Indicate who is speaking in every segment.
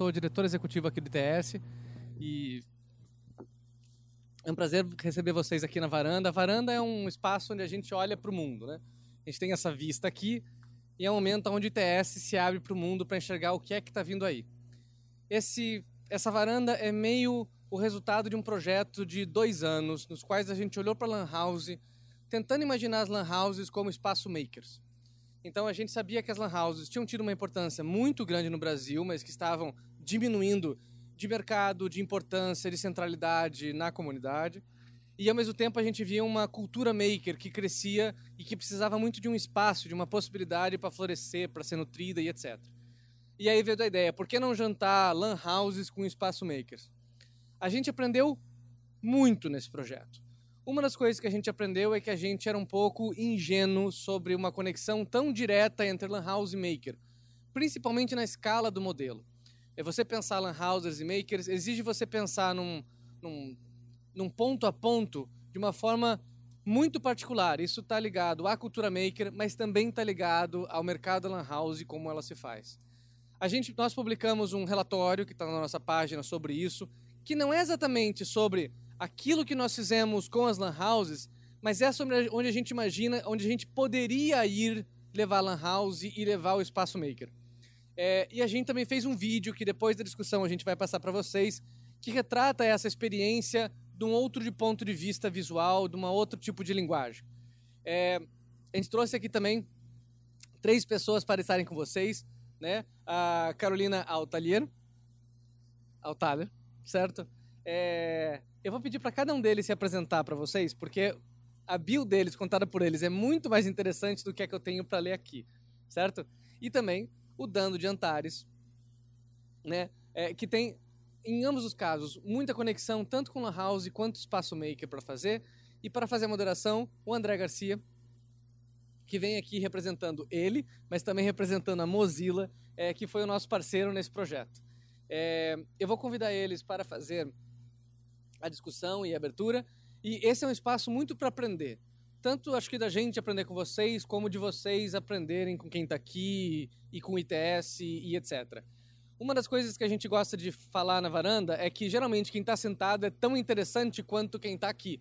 Speaker 1: Sou diretor executivo aqui do ITS e é um prazer receber vocês aqui na varanda. A varanda é um espaço onde a gente olha para o mundo, né? A gente tem essa vista aqui e é um momento onde o ITS se abre para o mundo para enxergar o que é que está vindo aí. Esse, essa varanda é meio o resultado de um projeto de dois anos, nos quais a gente olhou para a Lan House, tentando imaginar as Lan Houses como espaço makers. Então a gente sabia que as lan houses tinham tido uma importância muito grande no Brasil, mas que estavam diminuindo de mercado, de importância, de centralidade na comunidade. E ao mesmo tempo a gente via uma cultura maker que crescia e que precisava muito de um espaço, de uma possibilidade para florescer, para ser nutrida e etc. E aí veio a ideia, por que não jantar lan houses com espaço makers? A gente aprendeu muito nesse projeto. Uma das coisas que a gente aprendeu é que a gente era um pouco ingênuo sobre uma conexão tão direta entre Lan House e Maker, principalmente na escala do modelo. É você pensar Lan Houses e Makers exige você pensar num, num, num ponto a ponto de uma forma muito particular. Isso está ligado à cultura maker, mas também está ligado ao mercado lan house e como ela se faz. A gente, nós publicamos um relatório que está na nossa página sobre isso, que não é exatamente sobre aquilo que nós fizemos com as lan houses, mas é sobre onde a gente imagina, onde a gente poderia ir levar a lan house e levar o espaço maker. É, e a gente também fez um vídeo que depois da discussão a gente vai passar para vocês, que retrata essa experiência de um outro de ponto de vista visual, de um outro tipo de linguagem. É, a gente trouxe aqui também três pessoas para estarem com vocês, né? A Carolina Altalier, Altaler, certo? É, eu vou pedir para cada um deles se apresentar para vocês, porque a bio deles, contada por eles, é muito mais interessante do que a que eu tenho para ler aqui, certo? E também o Dando de Antares, né? É, que tem, em ambos os casos, muita conexão tanto com a House quanto Espaço Maker para fazer. E para fazer a moderação, o André Garcia, que vem aqui representando ele, mas também representando a Mozilla, é, que foi o nosso parceiro nesse projeto. É, eu vou convidar eles para fazer a discussão e a abertura. E esse é um espaço muito para aprender. Tanto acho que da gente aprender com vocês, como de vocês aprenderem com quem está aqui e com o ITS e etc. Uma das coisas que a gente gosta de falar na varanda é que geralmente quem está sentado é tão interessante quanto quem está aqui.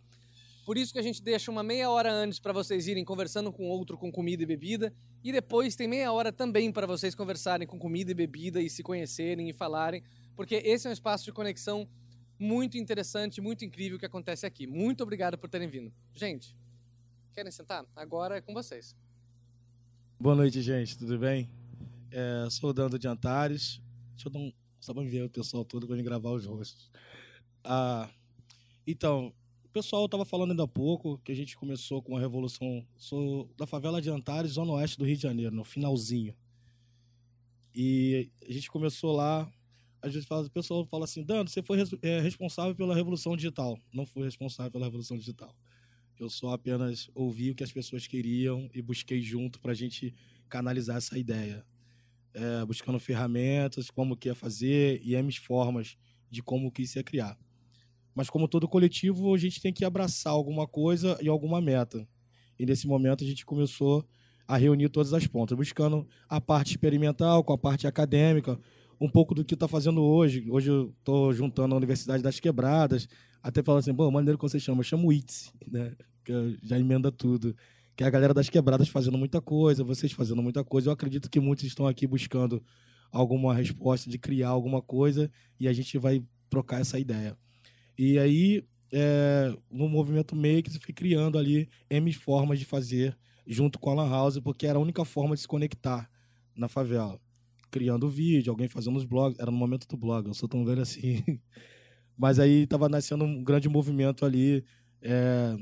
Speaker 1: Por isso que a gente deixa uma meia hora antes para vocês irem conversando com outro com comida e bebida, e depois tem meia hora também para vocês conversarem com comida e bebida e se conhecerem e falarem, porque esse é um espaço de conexão muito interessante, muito incrível que acontece aqui. Muito obrigado por terem vindo. Gente, querem sentar? Agora é com vocês.
Speaker 2: Boa noite, gente. Tudo bem? É, sou o Dando de Antares. Deixa eu dar um. Só para ver o pessoal todo para gravar os rostos. Ah, então, o pessoal estava falando ainda há pouco que a gente começou com a revolução. Sou da favela de Antares, zona oeste do Rio de Janeiro, no finalzinho. E a gente começou lá às vezes fala, o pessoal fala assim, Dando, você foi é, responsável pela revolução digital. Não fui responsável pela revolução digital. Eu só apenas ouvi o que as pessoas queriam e busquei junto para a gente canalizar essa ideia. É, buscando ferramentas, como que ia fazer e M formas de como que isso ia criar. Mas como todo coletivo, a gente tem que abraçar alguma coisa e alguma meta. E nesse momento a gente começou a reunir todas as pontas, buscando a parte experimental com a parte acadêmica, um pouco do que está fazendo hoje. Hoje eu estou juntando a Universidade das Quebradas, até falando assim, bom, maneiro que você chama, eu chamo ITS, né? Que já emenda tudo. Que é a galera das quebradas fazendo muita coisa, vocês fazendo muita coisa. Eu acredito que muitos estão aqui buscando alguma resposta de criar alguma coisa e a gente vai trocar essa ideia. E aí, é, no movimento Make, você foi criando ali M formas de fazer junto com a Lan House, porque era a única forma de se conectar na favela criando vídeo, alguém fazendo os blogs. Era no momento do blog, eu sou tão velho assim. Mas aí estava nascendo um grande movimento ali. É,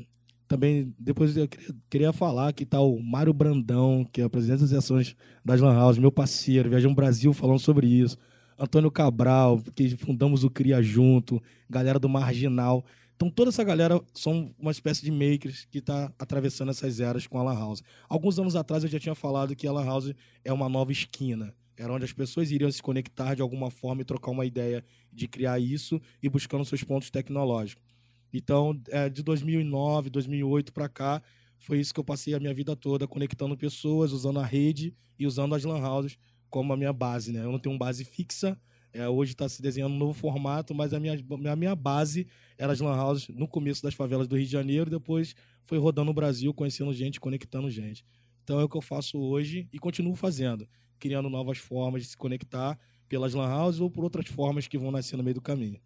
Speaker 2: também, depois eu queria, falar que tá o Mário Brandão, que é o presidente das ações das Lan House, meu parceiro, viajando Brasil falando sobre isso. Antônio Cabral, que fundamos o Cria junto, galera do Marginal. Então, toda essa galera são uma espécie de makers que está atravessando essas eras com a Lan House. Alguns anos atrás eu já tinha falado que a Lan House é uma nova esquina. Era onde as pessoas iriam se conectar de alguma forma e trocar uma ideia de criar isso e buscando seus pontos tecnológicos. Então, é, de 2009, 2008 para cá, foi isso que eu passei a minha vida toda, conectando pessoas, usando a rede e usando as lan houses como a minha base, né? Eu não tenho uma base fixa, É, hoje está se desenhando um novo formato, mas a minha, a minha base era as lan houses no começo das favelas do Rio de Janeiro, depois foi rodando o Brasil, conhecendo gente, conectando gente. Então é o que eu faço hoje e continuo fazendo, criando novas formas de se conectar pelas lan houses ou por outras formas que vão nascer no meio do caminho.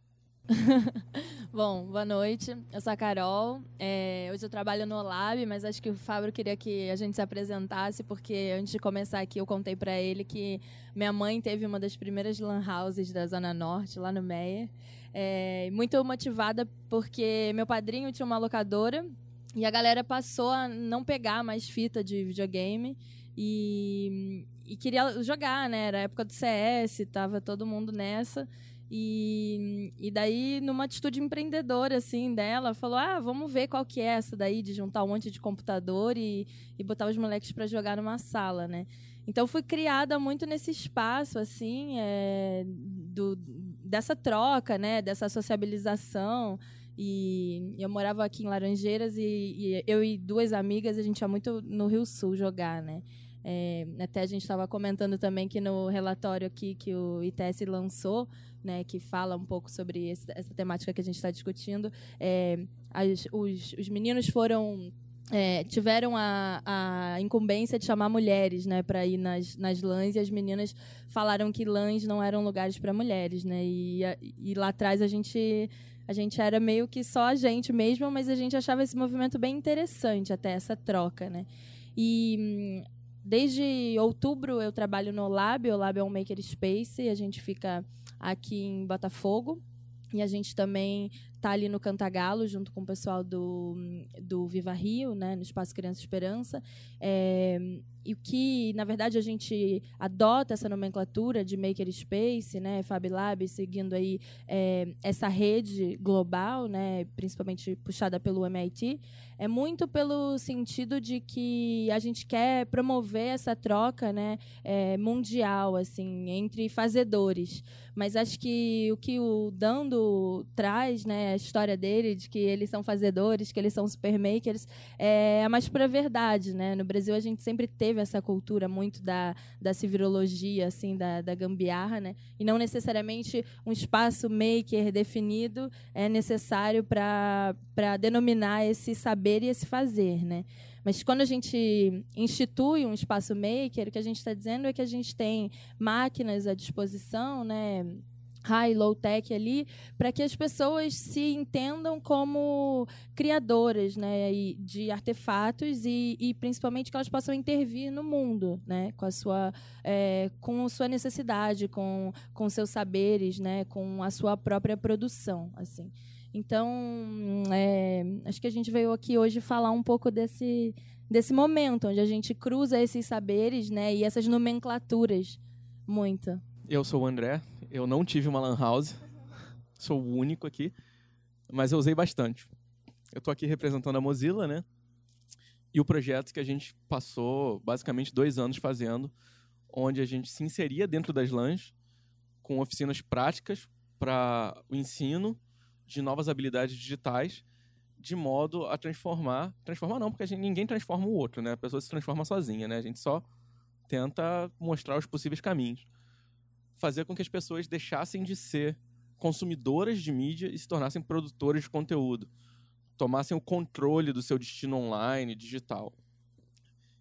Speaker 3: Bom, boa noite. Eu sou a Carol. É, hoje eu trabalho no Lab, mas acho que o Fábio queria que a gente se apresentasse, porque antes de começar aqui eu contei para ele que minha mãe teve uma das primeiras lan houses da Zona Norte, lá no Meia. É, muito motivada porque meu padrinho tinha uma locadora e a galera passou a não pegar mais fita de videogame e, e queria jogar, né? Era a época do CS, tava todo mundo nessa. E, e daí, numa atitude empreendedora, assim, dela, falou, ah, vamos ver qual que é essa daí, de juntar um monte de computador e, e botar os moleques para jogar numa sala, né? Então, fui criada muito nesse espaço, assim, é, do, dessa troca, né? Dessa sociabilização. E eu morava aqui em Laranjeiras e, e eu e duas amigas, a gente ia muito no Rio Sul jogar, né? É, até a gente estava comentando também que no relatório aqui que o ITS lançou, né, que fala um pouco sobre esse, essa temática que a gente está discutindo. É, as, os, os meninos foram é, tiveram a, a incumbência de chamar mulheres né, para ir nas, nas lãs e as meninas falaram que lãs não eram lugares para mulheres. Né, e, e lá atrás a gente, a gente era meio que só a gente mesmo, mas a gente achava esse movimento bem interessante, até essa troca. Né. E desde outubro eu trabalho no Lab, o Lab é um maker space, a gente fica aqui em Botafogo. E a gente também está ali no Cantagalo, junto com o pessoal do, do Viva Rio, né, no Espaço Criança Esperança. É, e que, na verdade, a gente adota essa nomenclatura de Makerspace, né, Fab Lab, seguindo aí é, essa rede global, né, principalmente puxada pelo MIT, é muito pelo sentido de que a gente quer promover essa troca, né, é, mundial, assim, entre fazedores. Mas acho que o que o Dando traz, né, a história dele, de que eles são fazedores, que eles são supermakers, é a mais pura verdade, né? No Brasil a gente sempre teve essa cultura muito da, da civirologia, assim, da, da gambiarra, né? E não necessariamente um espaço maker definido é necessário para denominar esse saber e esse fazer, né? Mas quando a gente institui um espaço maker, o que a gente está dizendo é que a gente tem máquinas à disposição, né? high low tech ali para que as pessoas se entendam como criadoras né de artefatos e, e, principalmente que elas possam intervir no mundo né com a sua é, com sua necessidade com com seus saberes né com a sua própria produção assim então é, acho que a gente veio aqui hoje falar um pouco desse desse momento onde a gente cruza esses saberes né e essas nomenclaturas muito
Speaker 4: eu sou o André eu não tive uma lan house, sou o único aqui, mas eu usei bastante. Eu estou aqui representando a Mozilla, né? E o projeto que a gente passou basicamente dois anos fazendo, onde a gente se inseria dentro das LANs com oficinas práticas para o ensino de novas habilidades digitais, de modo a transformar, transformar não, porque gente, ninguém transforma o outro, né? A pessoa se transforma sozinha, né? A gente só tenta mostrar os possíveis caminhos fazer com que as pessoas deixassem de ser consumidoras de mídia e se tornassem produtoras de conteúdo, tomassem o controle do seu destino online, digital.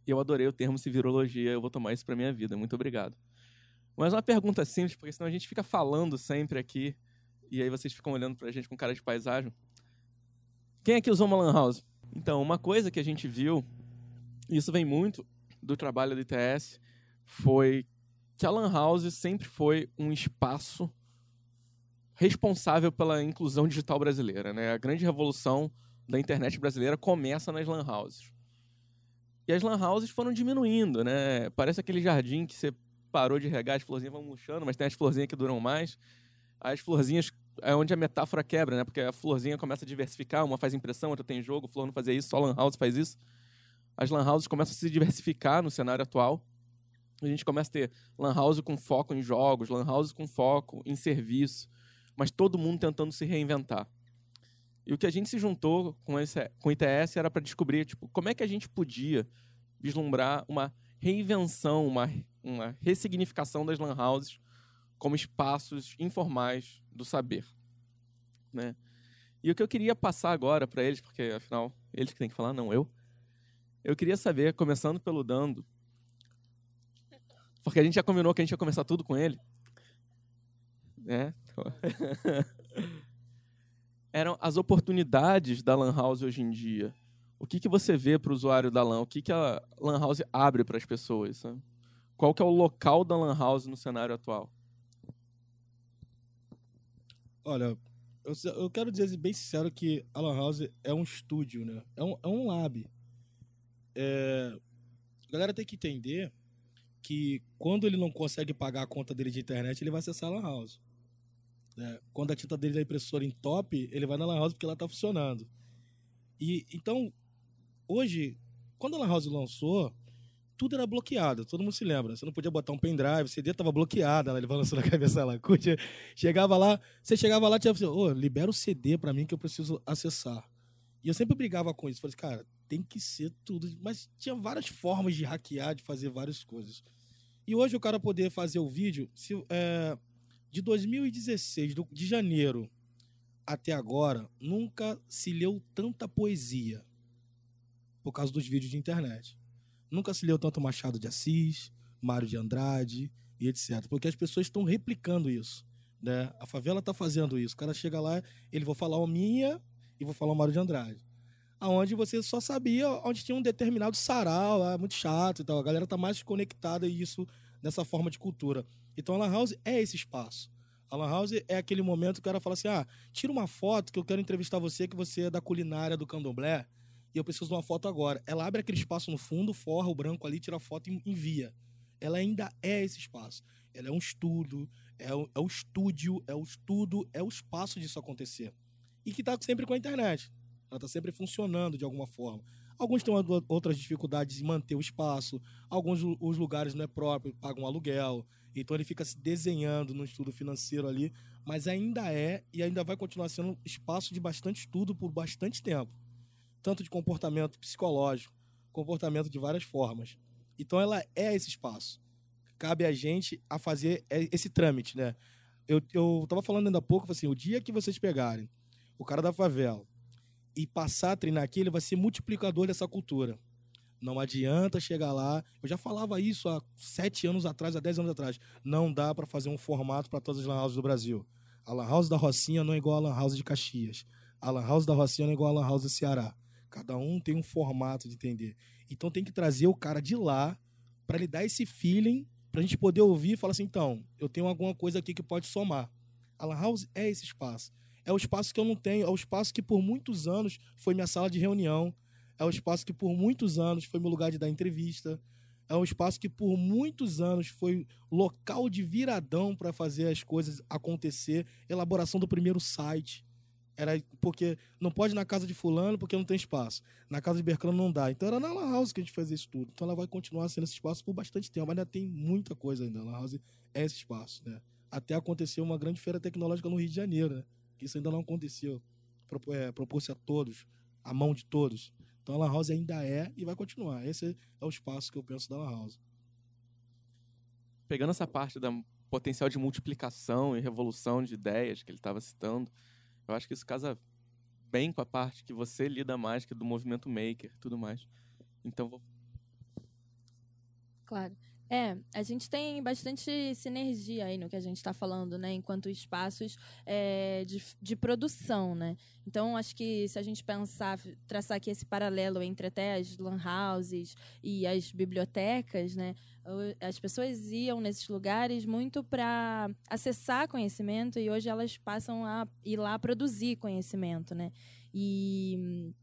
Speaker 4: Eu adorei o termo civirologia, eu vou tomar isso para minha vida. Muito obrigado. Mas uma pergunta simples, porque senão a gente fica falando sempre aqui e aí vocês ficam olhando para a gente com cara de paisagem. Quem que usou uma lan house? Então, uma coisa que a gente viu, e isso vem muito do trabalho do ITS, foi que a Lan House sempre foi um espaço responsável pela inclusão digital brasileira. Né? A grande revolução da internet brasileira começa nas Lan Houses. E as Lan Houses foram diminuindo. Né? Parece aquele jardim que você parou de regar, as florzinhas vão murchando, mas tem as florzinhas que duram mais. As florzinhas é onde a metáfora quebra, né? Porque a florzinha começa a diversificar, uma faz impressão, outra tem jogo, flor não fazia isso, só Lan House faz isso. As Lan Houses começam a se diversificar no cenário atual a gente começa a ter lan house com foco em jogos, lan house com foco em serviço, mas todo mundo tentando se reinventar. E o que a gente se juntou com, esse, com o ITS era para descobrir tipo, como é que a gente podia vislumbrar uma reinvenção, uma, uma ressignificação das lan houses como espaços informais do saber, né? E o que eu queria passar agora para eles, porque afinal eles que têm que falar, não eu. Eu queria saber, começando pelo Dando, porque a gente já combinou que a gente ia começar tudo com ele, né? Eram as oportunidades da Lan House hoje em dia. O que, que você vê para o usuário da LAN? O que, que a Lan House abre para as pessoas? Sabe? Qual que é o local da Lan House no cenário atual?
Speaker 2: Olha, eu, eu quero dizer bem sincero que a Lan House é um estúdio, né? É um, é um lab. É, a galera tem que entender que quando ele não consegue pagar a conta dele de internet, ele vai acessar a Lan House. É, quando a tinta dele da impressora em top, ele vai na Lan House porque ela está funcionando. E então, hoje, quando a Lan House lançou, tudo era bloqueado, todo mundo se lembra. Você não podia botar um pendrive, o CD estava bloqueado, ela lançou na cabeça lá. Chegava lá, você chegava lá, tinha assim, oh, libera o CD para mim que eu preciso acessar. E eu sempre brigava com isso. Falei, cara, tem que ser tudo. Mas tinha várias formas de hackear, de fazer várias coisas. E hoje o cara poder fazer o vídeo, se, é, de 2016, do, de janeiro até agora, nunca se leu tanta poesia por causa dos vídeos de internet. Nunca se leu tanto Machado de Assis, Mário de Andrade e etc. Porque as pessoas estão replicando isso. Né? A favela está fazendo isso. O cara chega lá, ele vou falar o minha e vou falar o Mário de Andrade. Aonde você só sabia onde tinha um determinado sarau, muito chato e tal. A galera tá mais conectada isso nessa forma de cultura. Então a Lan House é esse espaço. A Lan House é aquele momento que o cara fala assim: ah, tira uma foto que eu quero entrevistar você, que você é da culinária do candomblé e eu preciso de uma foto agora. Ela abre aquele espaço no fundo, forra o branco ali, tira a foto e envia. Ela ainda é esse espaço. Ela é um estudo, é o, é o estúdio, é o estudo, é o espaço disso acontecer. E que está sempre com a internet. Ela está sempre funcionando de alguma forma. Alguns têm outras dificuldades em manter o espaço, alguns os lugares não é próprio, pagam aluguel, então ele fica se desenhando no estudo financeiro ali, mas ainda é e ainda vai continuar sendo espaço de bastante estudo por bastante tempo tanto de comportamento psicológico, comportamento de várias formas. Então ela é esse espaço. Cabe a gente a fazer esse trâmite, né? Eu, eu tava falando ainda há pouco, assim, o dia que vocês pegarem o cara da favela e passar a treinar aqui, ele vai ser multiplicador dessa cultura. Não adianta chegar lá. Eu já falava isso há sete anos atrás, há dez anos atrás. Não dá para fazer um formato para todas as lan houses do Brasil. A lan house da Rocinha não é igual a lan house de Caxias. A lan house da Rocinha não é igual a lan house do Ceará. Cada um tem um formato de entender. Então tem que trazer o cara de lá para lhe dar esse feeling, para a gente poder ouvir e falar assim: então, eu tenho alguma coisa aqui que pode somar. A Lan House é esse espaço. É o espaço que eu não tenho, é o espaço que por muitos anos foi minha sala de reunião, é o espaço que por muitos anos foi meu lugar de dar entrevista, é um espaço que por muitos anos foi local de viradão para fazer as coisas acontecer, elaboração do primeiro site, era porque não pode ir na casa de fulano porque não tem espaço. Na casa de Bercano não dá. Então era na Lan House que a gente fazia isso tudo. Então ela vai continuar sendo esse espaço por bastante tempo. Mas ainda tem muita coisa ainda. A Lan House é esse espaço, né? Até aconteceu uma grande feira tecnológica no Rio de Janeiro, né? Que isso ainda não aconteceu. É, propôs a todos, a mão de todos. Então a Lan House ainda é e vai continuar. Esse é o espaço que eu penso da Lan House.
Speaker 4: Pegando essa parte da potencial de multiplicação e revolução de ideias que ele estava citando, eu acho que isso casa bem com a parte que você lida mais, que é do movimento maker tudo mais. Então vou.
Speaker 3: Claro. É, a gente tem bastante sinergia aí no que a gente está falando, né? Enquanto espaços é, de, de produção, né? Então, acho que se a gente pensar, traçar aqui esse paralelo entre até as lan houses e as bibliotecas, né? As pessoas iam nesses lugares muito para acessar conhecimento e hoje elas passam a ir lá produzir conhecimento, né? E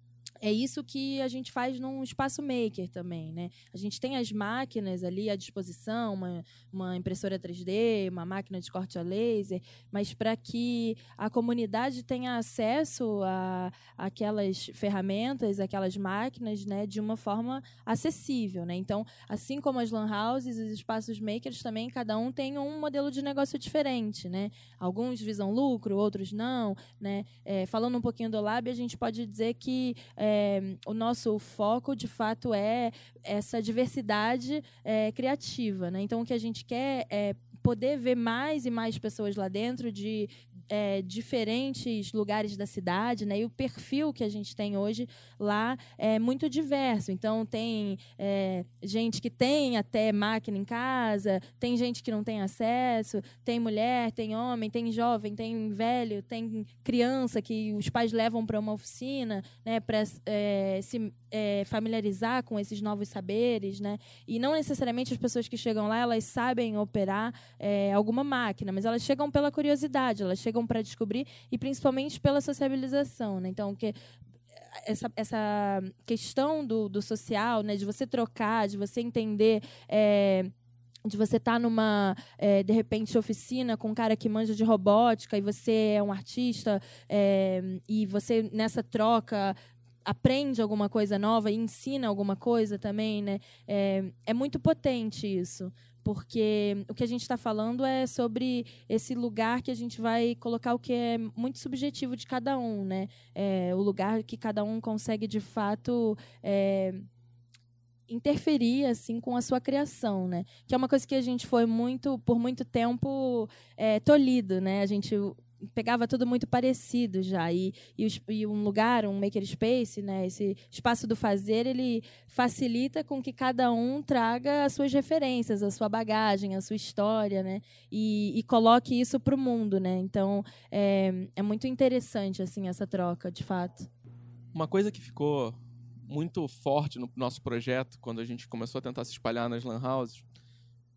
Speaker 3: é isso que a gente faz num espaço maker também, né? A gente tem as máquinas ali à disposição, uma, uma impressora 3D, uma máquina de corte a laser, mas para que a comunidade tenha acesso a aquelas ferramentas, aquelas máquinas, né, de uma forma acessível, né? Então, assim como as lan houses, os espaços makers também, cada um tem um modelo de negócio diferente, né? Alguns visam lucro, outros não, né? É, falando um pouquinho do Lab, a gente pode dizer que é, é, o nosso foco, de fato, é essa diversidade é, criativa. Né? Então, o que a gente quer é poder ver mais e mais pessoas lá dentro de é, diferentes lugares da cidade, né? E o perfil que a gente tem hoje lá é muito diverso. Então tem é, gente que tem até máquina em casa, tem gente que não tem acesso, tem mulher, tem homem, tem jovem, tem velho, tem criança que os pais levam para uma oficina, né? Para é, se é, familiarizar com esses novos saberes, né? E não necessariamente as pessoas que chegam lá elas sabem operar é, alguma máquina, mas elas chegam pela curiosidade, elas chegam para descobrir e principalmente pela sociabilização, né? Então, que essa, essa questão do, do social, né? De você trocar, de você entender. É, de você estar tá numa, é, de repente, oficina com um cara que manja de robótica e você é um artista é, e você, nessa troca, aprende alguma coisa nova e ensina alguma coisa também, né? É, é muito potente isso, porque o que a gente está falando é sobre esse lugar que a gente vai colocar o que é muito subjetivo de cada um, né? É, o lugar que cada um consegue de fato é, interferir assim com a sua criação, né? Que é uma coisa que a gente foi muito por muito tempo é, tolhido, né? A gente pegava tudo muito parecido já. E, e, e, um lugar um makerspace né esse espaço do fazer ele facilita com que cada um traga as suas referências a sua bagagem a sua história né e, e coloque isso para o mundo né. Então é, é muito interessante assim essa troca de fato.
Speaker 4: Uma coisa que ficou muito forte no nosso projeto quando a gente começou a tentar se espalhar nas lan houses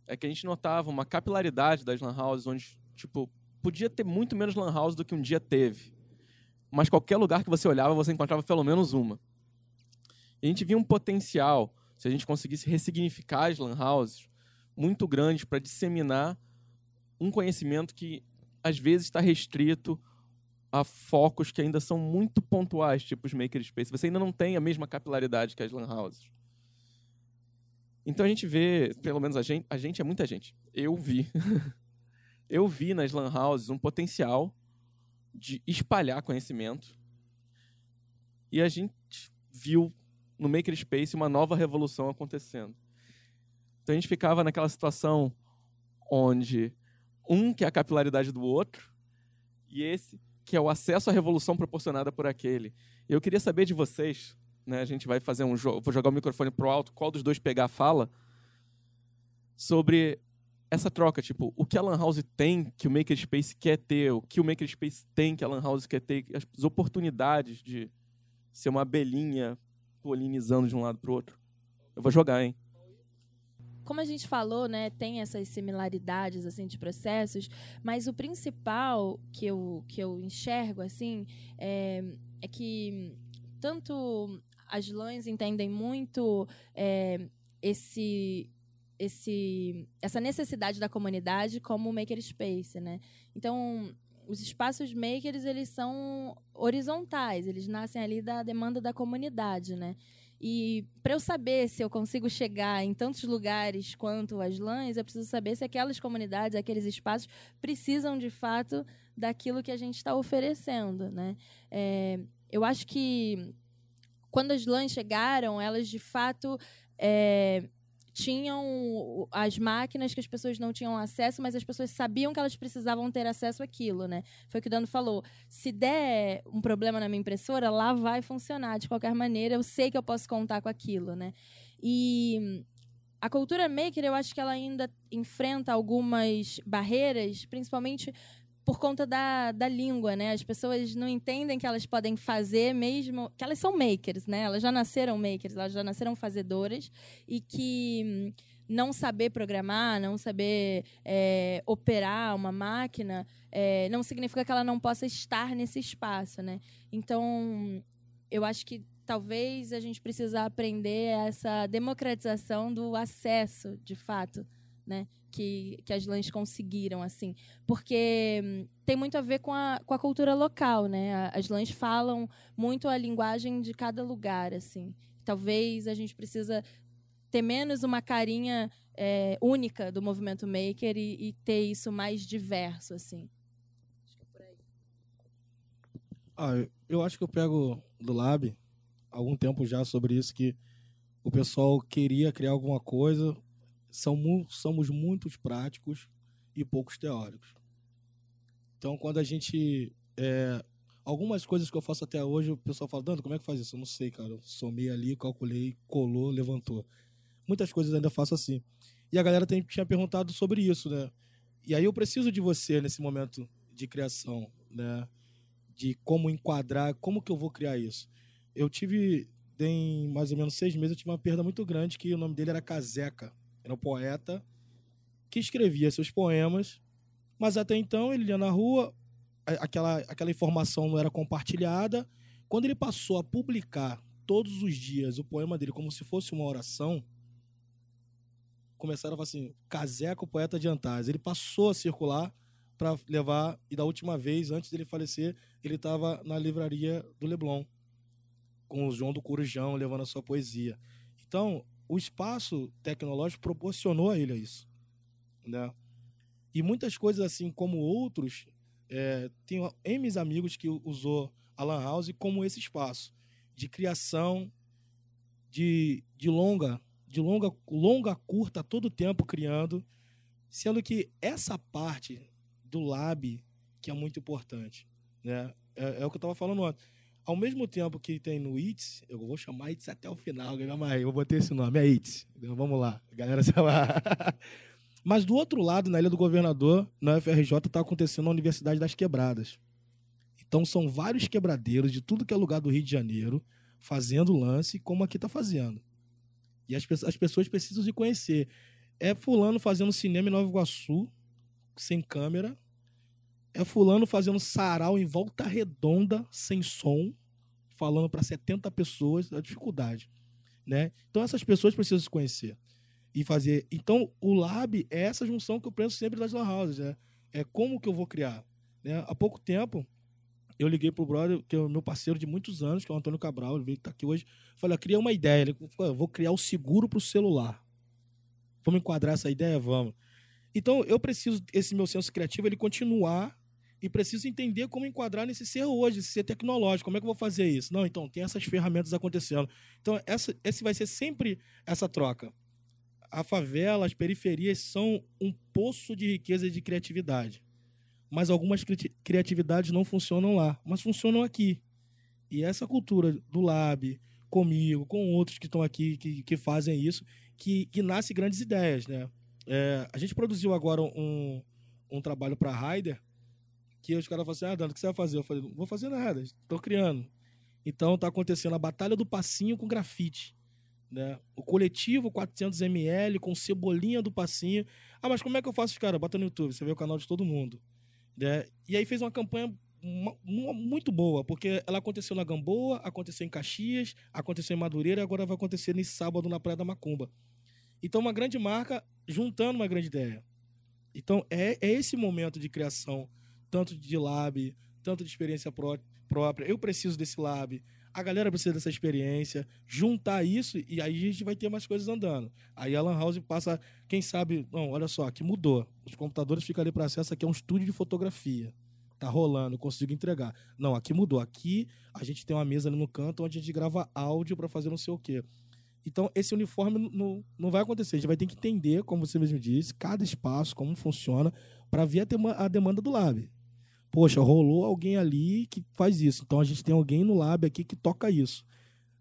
Speaker 4: é que a gente notava uma capilaridade das lan houses onde tipo podia ter muito menos lan house do que um dia teve. Mas qualquer lugar que você olhava, você encontrava pelo menos uma. E a gente via um potencial, se a gente conseguisse ressignificar as lan houses, muito grande para disseminar um conhecimento que às vezes está restrito a focos que ainda são muito pontuais, tipo os makerspace. Você ainda não tem a mesma capilaridade que as lan houses. Então a gente vê, pelo menos a gente, a gente é muita gente. Eu vi eu vi nas lan houses um potencial de espalhar conhecimento e a gente viu no makerspace uma nova revolução acontecendo. Então a gente ficava naquela situação onde um que é a capilaridade do outro e esse que é o acesso à revolução proporcionada por aquele. Eu queria saber de vocês, né? A gente vai fazer um jogo, vou jogar o microfone pro alto, qual dos dois pegar fala sobre essa troca, tipo, o que a Lan House tem que o Makerspace quer ter, o que o Makerspace tem que a Lan House quer ter, as oportunidades de ser uma abelhinha polinizando de um lado para o outro. Eu vou jogar, hein?
Speaker 3: Como a gente falou, né, tem essas similaridades assim de processos, mas o principal que eu, que eu enxergo assim é, é que tanto as lãs entendem muito é, esse esse, essa necessidade da comunidade como makerspace, né? Então, os espaços makers, eles são horizontais, eles nascem ali da demanda da comunidade, né? E para eu saber se eu consigo chegar em tantos lugares quanto as lãs, eu preciso saber se aquelas comunidades, aqueles espaços precisam de fato daquilo que a gente está oferecendo, né? É, eu acho que quando as lãs chegaram, elas de fato é, tinham as máquinas que as pessoas não tinham acesso, mas as pessoas sabiam que elas precisavam ter acesso àquilo, né? Foi o que o Dano falou. Se der um problema na minha impressora, lá vai funcionar de qualquer maneira. Eu sei que eu posso contar com aquilo, né? E a cultura maker, eu acho que ela ainda enfrenta algumas barreiras, principalmente por conta da, da língua, né? As pessoas não entendem que elas podem fazer mesmo, que elas são makers, né? Elas já nasceram makers, elas já nasceram fazedoras e que hum, não saber programar, não saber é, operar uma máquina, é, não significa que ela não possa estar nesse espaço, né? Então, eu acho que talvez a gente precisa aprender essa democratização do acesso, de fato, né? que, que as lãs conseguiram, assim. Porque hum, tem muito a ver com a, com a cultura local, né? As lãs falam muito a linguagem de cada lugar, assim. Talvez a gente precisa ter menos uma carinha é, única do movimento maker e, e, ter isso mais diverso, assim. Acho que é por aí.
Speaker 2: Ah, eu acho que eu pego do Lab algum tempo já sobre isso que o pessoal queria criar alguma coisa, são, somos muito práticos e poucos teóricos. Então, quando a gente. É, algumas coisas que eu faço até hoje, o pessoal fala, Dando, como é que faz isso? Eu não sei, cara. Eu somei ali, calculei, colou, levantou. Muitas coisas ainda faço assim. E a galera tem, tinha perguntado sobre isso, né? E aí eu preciso de você nesse momento de criação, né? De como enquadrar, como que eu vou criar isso. Eu tive, tem mais ou menos seis meses, eu tive uma perda muito grande, que o nome dele era Caseca. Era um poeta que escrevia seus poemas, mas até então ele ia na rua, aquela, aquela informação não era compartilhada. Quando ele passou a publicar todos os dias o poema dele como se fosse uma oração, começaram a falar assim: Caseco, poeta de Antares. Ele passou a circular para levar, e da última vez, antes dele falecer, ele estava na livraria do Leblon, com o João do Corujão levando a sua poesia. Então, o espaço tecnológico proporcionou a ele isso. Né? E muitas coisas, assim como outros, é, tenho M amigos que usou a Lan House como esse espaço de criação, de, de longa, de longa, longa, curta, todo tempo criando, sendo que essa parte do lab que é muito importante, né? É, é o que eu estava falando ontem. Ao mesmo tempo que tem no ITS, eu vou chamar ITS até o final, mas eu vou ter esse nome, é ITS. Vamos lá, galera, se Mas do outro lado, na Ilha do Governador, na UFRJ, está acontecendo a Universidade das Quebradas. Então são vários quebradeiros de tudo que é lugar do Rio de Janeiro fazendo lance como aqui está fazendo. E as, as pessoas precisam se conhecer. É fulano fazendo cinema em Nova Iguaçu, sem câmera. É fulano fazendo sarau em volta redonda, sem som, falando para 70 pessoas, a dificuldade. Né? Então essas pessoas precisam se conhecer e fazer. Então, o lab é essa junção que eu penso sempre das lan houses, né? É como que eu vou criar. Né? Há pouco tempo, eu liguei pro brother, que é o meu parceiro de muitos anos, que é o Antônio Cabral, ele veio tá aqui hoje. Falei, eu queria uma ideia. Ele falou, vou criar o seguro pro celular. Vamos enquadrar essa ideia? Vamos. Então, eu preciso, esse meu senso criativo, ele continuar e preciso entender como enquadrar nesse ser hoje, esse ser tecnológico. Como é que eu vou fazer isso? Não, então, tem essas ferramentas acontecendo. Então, essa, esse vai ser sempre essa troca a favela, as periferias são um poço de riqueza e de criatividade. Mas algumas cri criatividades não funcionam lá, mas funcionam aqui. E essa cultura do lab, comigo, com outros que estão aqui, que, que fazem isso, que, que nasce grandes ideias, né? É, a gente produziu agora um, um trabalho para a Ryder, que os caras falaram assim, ah, Dano, o que você vai fazer? Eu falei, não vou fazer nada, estou criando. Então está acontecendo a Batalha do Passinho com grafite. Né? O coletivo 400ml com cebolinha do passinho. Ah, mas como é que eu faço, cara? Bota no YouTube, você vê o canal de todo mundo. Né? E aí fez uma campanha muito boa, porque ela aconteceu na Gamboa, aconteceu em Caxias, aconteceu em Madureira e agora vai acontecer nesse sábado na Praia da Macumba. Então, uma grande marca juntando uma grande ideia. Então, é, é esse momento de criação, tanto de lab, tanto de experiência pró própria. Eu preciso desse lab, a galera precisa dessa experiência, juntar isso e aí a gente vai ter mais coisas andando. Aí a Lan House passa, quem sabe, não, olha só, que mudou. Os computadores ficam ali para acesso, aqui é um estúdio de fotografia. Tá rolando, consigo entregar. Não, aqui mudou. Aqui a gente tem uma mesa ali no canto onde a gente grava áudio para fazer não sei o quê. Então, esse uniforme não, não vai acontecer. A gente vai ter que entender, como você mesmo disse, cada espaço, como funciona, para ver a, a demanda do lab poxa, rolou alguém ali que faz isso. Então a gente tem alguém no lab aqui que toca isso.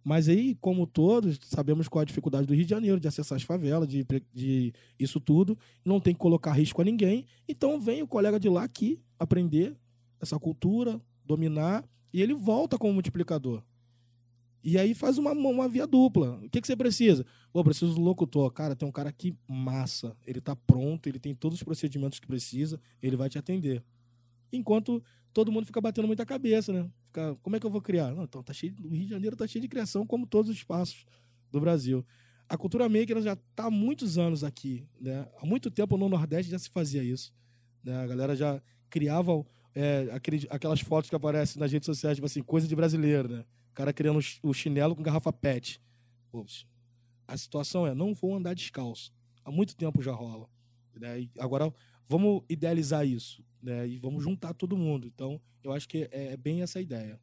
Speaker 2: Mas aí, como todos, sabemos qual a dificuldade do Rio de Janeiro de acessar as favelas, de, de isso tudo. Não tem que colocar risco a ninguém. Então vem o colega de lá aqui aprender essa cultura, dominar, e ele volta como multiplicador. E aí faz uma, uma via dupla. O que, que você precisa? Pô, preciso do locutor. Cara, tem um cara aqui massa. Ele está pronto, ele tem todos os procedimentos que precisa, ele vai te atender enquanto todo mundo fica batendo muita cabeça, né? Fica, como é que eu vou criar? Não, então, tá cheio, o Rio de Janeiro está cheio de criação, como todos os espaços do Brasil. A cultura maker já está há muitos anos aqui, né? Há muito tempo no Nordeste já se fazia isso. Né? A galera já criava é, aquele, aquelas fotos que aparecem nas redes sociais, tipo assim, coisa de brasileiro, né? O cara criando o chinelo com garrafa PET. Ups. A situação é, não vou andar descalço. Há muito tempo já rola. Né? E agora, vamos idealizar isso né? E vamos juntar todo mundo. Então, eu acho que é, é bem essa ideia.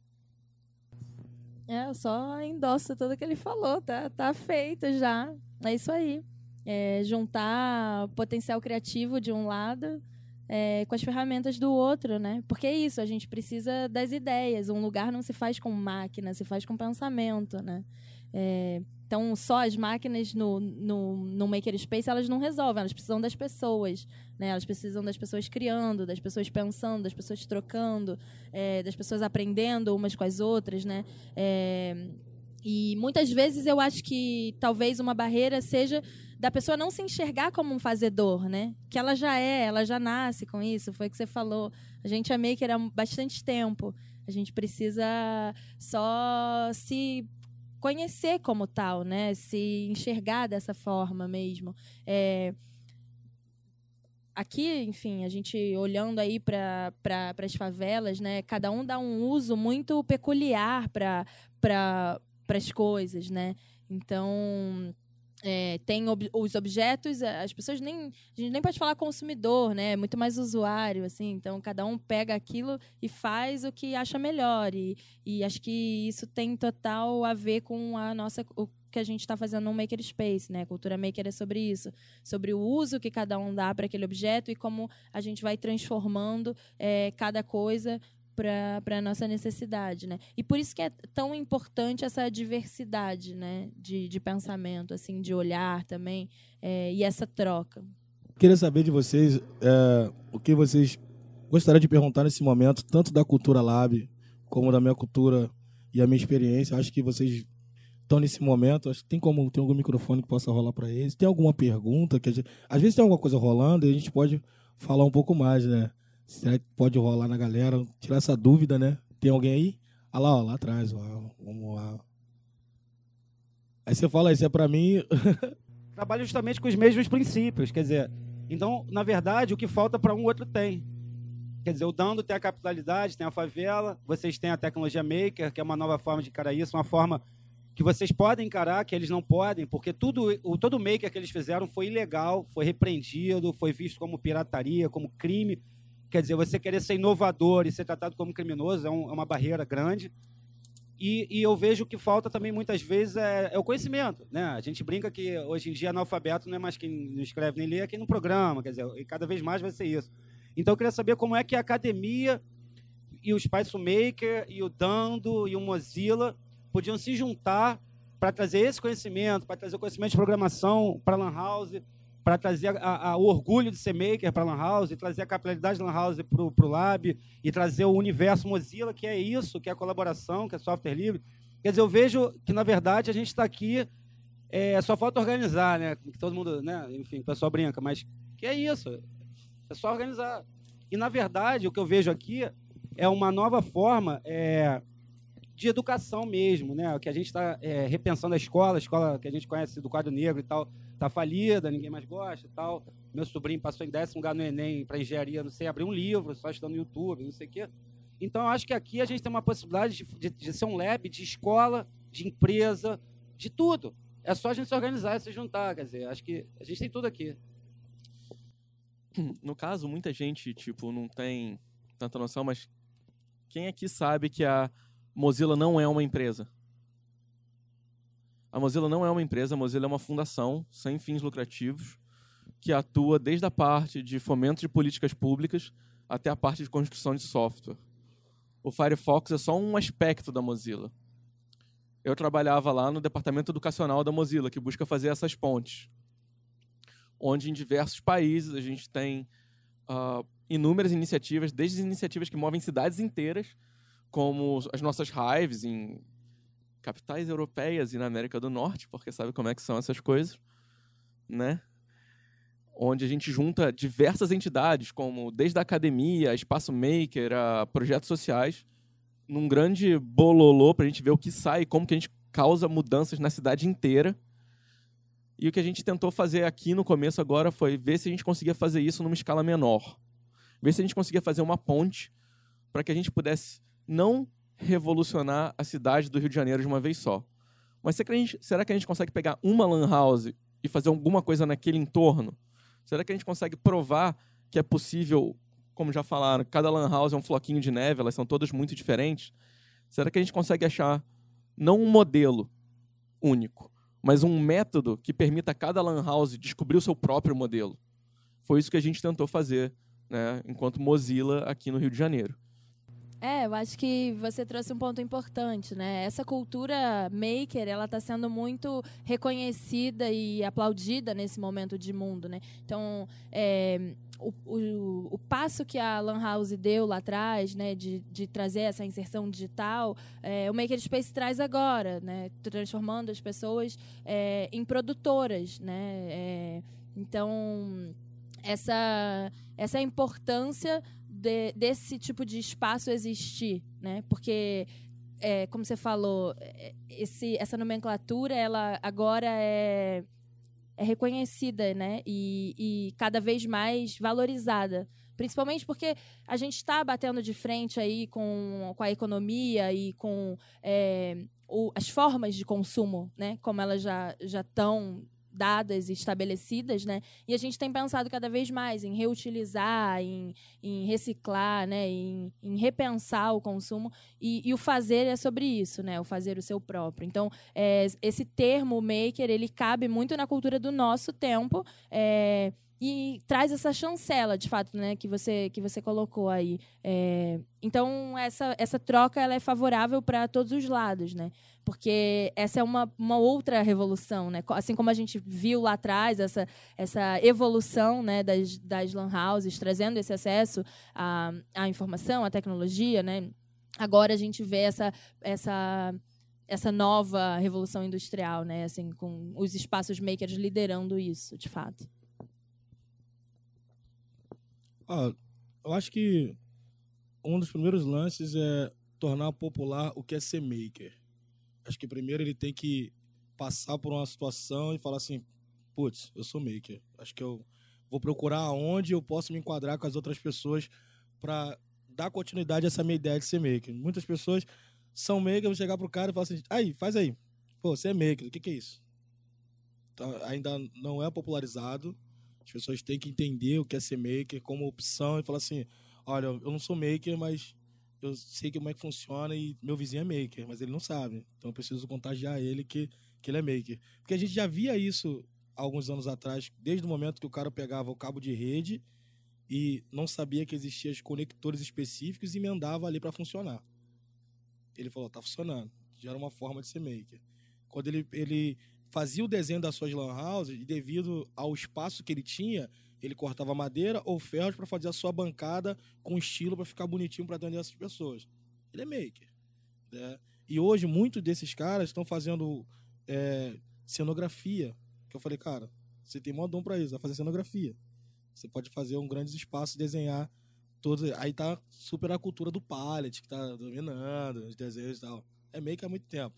Speaker 3: É, só endosso tudo que ele falou, tá, tá feito já. É isso aí. É, juntar potencial criativo de um lado é, com as ferramentas do outro, né? Porque é isso, a gente precisa das ideias. Um lugar não se faz com máquina, se faz com pensamento, né? É, então, só as máquinas no, no, no Makerspace, elas não resolvem, elas precisam das pessoas, né? Elas precisam das pessoas criando, das pessoas pensando, das pessoas trocando, é, das pessoas aprendendo umas com as outras, né? É, e muitas vezes eu acho que talvez uma barreira seja da pessoa não se enxergar como um fazedor, né? Que ela já é, ela já nasce com isso. Foi o que você falou. A gente é maker há bastante tempo. A gente precisa só se conhecer como tal, né? Se enxergar dessa forma mesmo. É... Aqui, enfim, a gente olhando aí para pra, as favelas, né? Cada um dá um uso muito peculiar para as coisas, né? Então, é, tem ob os objetos, as pessoas nem. A gente nem pode falar consumidor, né? É muito mais usuário, assim. Então, cada um pega aquilo e faz o que acha melhor. E, e acho que isso tem total a ver com a nossa. O que a gente está fazendo no Makerspace, né? Cultura Maker é sobre isso. Sobre o uso que cada um dá para aquele objeto e como a gente vai transformando é, cada coisa para a nossa necessidade, né? E por isso que é tão importante essa diversidade, né? De, de pensamento, assim, de olhar também é, e essa troca.
Speaker 2: Queria saber de vocês é, o que vocês gostariam de perguntar nesse momento, tanto da Cultura Lab como da minha cultura e a minha experiência. Acho que vocês estão nesse momento. Acho que tem como tem algum microfone que possa rolar para eles. Tem alguma pergunta que gente, às vezes tem alguma coisa rolando e a gente pode falar um pouco mais, né? Será que pode rolar na galera? Tirar essa dúvida, né? Tem alguém aí? Ah lá, ó, lá atrás, ó. Vamos lá. Aí você fala, isso é para mim.
Speaker 5: Trabalha justamente com os mesmos princípios, quer dizer, então, na verdade, o que falta para um, outro tem. Quer dizer, o Dando tem a capitalidade, tem a favela, vocês têm a tecnologia maker, que é uma nova forma de encarar isso, uma forma que vocês podem encarar, que eles não podem, porque tudo, o, todo maker que eles fizeram foi ilegal, foi repreendido, foi visto como pirataria, como crime. Quer dizer, você querer ser inovador e ser tratado como criminoso é, um, é uma barreira grande. E, e, eu vejo que falta também muitas vezes é, é, o conhecimento. Né? A gente brinca que hoje em dia analfabeto não é mais quem não escreve nem lê, é quem não programa. Quer dizer, e cada vez mais vai ser isso. Então eu queria saber como é que a academia e o Spice Maker e o Dando e o Mozilla podiam se juntar para trazer esse conhecimento, para trazer o conhecimento de programação para a Lan House para trazer a, a, o orgulho de ser maker para a Lan House, trazer a capilaridade da Lan House para o Lab, e trazer o universo Mozilla, que é isso, que é colaboração, que é software livre. Quer dizer, eu vejo que, na verdade, a gente está aqui, é, só falta organizar, né? Que todo mundo, né? Enfim, o pessoal brinca, mas que é isso, é só organizar. E, na verdade, o que eu vejo aqui é uma nova forma é, de educação mesmo, né? O que a gente está é, repensando a escola, a escola que a gente conhece do quadro negro e tal, está falida, ninguém mais gosta tal. Meu sobrinho passou em décimo lugar no Enem para engenharia, não sei, abrir um livro, só estudando no YouTube, não sei o quê. Então, eu acho que aqui a gente tem uma possibilidade de, de, de ser um lab de escola, de empresa, de tudo. É só a gente se organizar e se juntar, quer dizer, acho que a gente tem tudo aqui.
Speaker 4: No caso, muita gente, tipo, não tem tanta noção, mas quem aqui sabe que a Mozilla não é uma empresa. A Mozilla não é uma empresa, a Mozilla é uma fundação sem fins lucrativos que atua desde a parte de fomento de políticas públicas até a parte de construção de software. O Firefox é só um aspecto da Mozilla. Eu trabalhava lá no departamento educacional da Mozilla, que busca fazer essas pontes, onde em diversos países a gente tem uh, inúmeras iniciativas, desde iniciativas que movem cidades inteiras como as nossas hives em capitais europeias e na América do Norte, porque sabe como é que são essas coisas, né? Onde a gente junta diversas entidades, como desde a academia, a espaço maker, a projetos sociais, num grande bololô para a gente ver o que sai, como que a gente causa mudanças na cidade inteira. E o que a gente tentou fazer aqui no começo agora foi ver se a gente conseguia fazer isso numa escala menor. Ver se a gente conseguia fazer uma ponte para que a gente pudesse não revolucionar a cidade do Rio de Janeiro de uma vez só. Mas será que, a gente, será que a gente consegue pegar uma lan house e fazer alguma coisa naquele entorno? Será que a gente consegue provar que é possível, como já falaram, cada lan house é um floquinho de neve, elas são todas muito diferentes? Será que a gente consegue achar não um modelo único, mas um método que permita a cada lan house descobrir o seu próprio modelo? Foi isso que a gente tentou fazer né, enquanto Mozilla aqui no Rio de Janeiro.
Speaker 3: É, eu acho que você trouxe um ponto importante, né? Essa cultura maker, ela está sendo muito reconhecida e aplaudida nesse momento de mundo, né? Então, é, o, o, o, passo que a Lan House deu lá atrás, né, de, de trazer essa inserção digital, é, o Maker Space traz agora, né, transformando as pessoas é, em produtoras, né? É, então, essa, essa importância de, desse tipo de espaço existir, né? Porque é, como você falou, é, esse, essa nomenclatura ela agora é, é reconhecida, né? E, e cada vez mais valorizada. Principalmente porque a gente está batendo de frente aí com, com a economia e com é, o, as formas de consumo, né? Como elas já estão dadas e estabelecidas, né? E a gente tem pensado cada vez mais em reutilizar, em, em reciclar, né? Em, em, repensar o consumo e, e, o fazer é sobre isso, né? O fazer o seu próprio. Então, é, esse termo maker ele cabe muito na cultura do nosso tempo. É, e traz essa chancela, de fato, né, que você que você colocou aí. É, então essa essa troca ela é favorável para todos os lados, né? Porque essa é uma, uma outra revolução, né? Assim como a gente viu lá atrás essa essa evolução, né, das das lan houses trazendo esse acesso à, à informação, à tecnologia, né? Agora a gente vê essa essa essa nova revolução industrial, né? Assim, com os espaços makers liderando isso, de fato.
Speaker 2: Ah, eu acho que um dos primeiros lances é tornar popular o que é ser maker. Acho que primeiro ele tem que passar por uma situação e falar assim, putz, eu sou maker. Acho que eu vou procurar onde eu posso me enquadrar com as outras pessoas para dar continuidade a essa minha ideia de ser maker. Muitas pessoas são maker, vão chegar pro cara e falar assim, aí, faz aí. Pô, você é maker, o que, que é isso? Então, ainda não é popularizado as pessoas têm que entender o que é ser maker como opção e falar assim: olha, eu não sou maker, mas eu sei como é que funciona e meu vizinho é maker, mas ele não sabe. Então eu preciso contagiar ele que, que ele é maker. Porque a gente já via isso alguns anos atrás, desde o momento que o cara pegava o cabo de rede e não sabia que existiam os conectores específicos e emendava ali para funcionar. Ele falou: tá funcionando. Já era uma forma de ser maker. Quando ele, ele fazia o desenho das suas lan houses e devido ao espaço que ele tinha, ele cortava madeira ou ferros para fazer a sua bancada com estilo para ficar bonitinho para atender essas pessoas. Ele é maker. Né? E hoje, muitos desses caras estão fazendo é, cenografia. Que eu falei, cara, você tem mó dom para isso, vai fazer cenografia. Você pode fazer um grande espaço, desenhar todos. Aí tá super a cultura do pallet, que tá dominando, os desenhos e tal. É maker há muito tempo.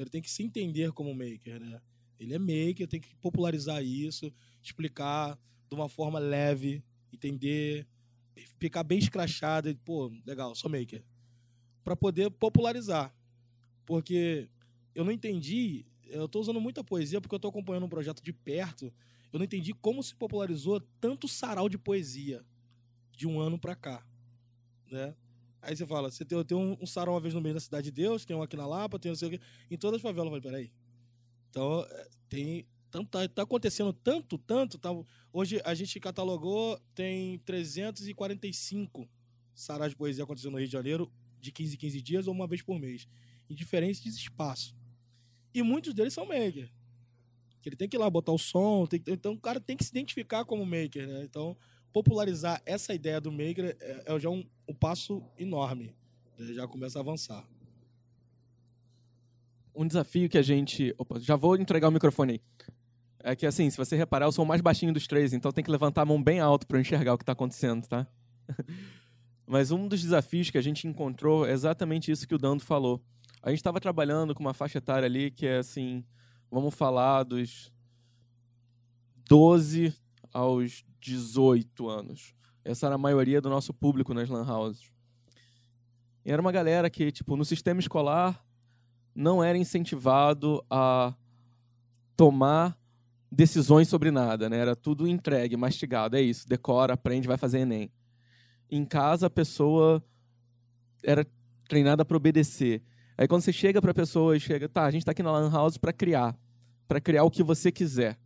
Speaker 2: Então ele tem que se entender como maker, né? Ele é maker, tem que popularizar isso, explicar de uma forma leve, entender, ficar bem escrachado, e, pô, legal, sou maker. Para poder popularizar. Porque eu não entendi, eu estou usando muita poesia porque eu estou acompanhando um projeto de perto, eu não entendi como se popularizou tanto sarau de poesia de um ano para cá, né? Aí você fala, você tem, um, um sarau uma vez no meio da Cidade de Deus, tem um aqui na Lapa, tem não sei o quê. Em todas as favelas, eu falei, peraí. Então, é, tem. Tá, tá acontecendo tanto, tanto. Tá, hoje a gente catalogou, tem 345 sarais de poesia acontecendo no Rio de Janeiro, de 15 em 15 dias ou uma vez por mês, em diferentes espaços. E muitos deles são maker. Que ele tem que ir lá botar o som, tem, então o cara tem que se identificar como maker, né? Então, popularizar essa ideia do maker é, é já um, um passo enorme. Né? Já começa a avançar.
Speaker 4: Um desafio que a gente. Opa, já vou entregar o microfone aí. É que, assim, se você reparar, eu sou o mais baixinho dos três, então tem que levantar a mão bem alto para enxergar o que está acontecendo, tá? Mas um dos desafios que a gente encontrou é exatamente isso que o Dando falou. A gente estava trabalhando com uma faixa etária ali que é assim, vamos falar dos 12 aos 18 anos. Essa era a maioria do nosso público nas lan houses. E era uma galera que, tipo, no sistema escolar não era incentivado a tomar decisões sobre nada, né? Era tudo entregue, mastigado, é isso, decora, aprende, vai fazer ENEM. Em casa a pessoa era treinada para obedecer. Aí quando você chega para a pessoa e chega, tá, a gente está aqui na lan house para criar, para criar o que você quiser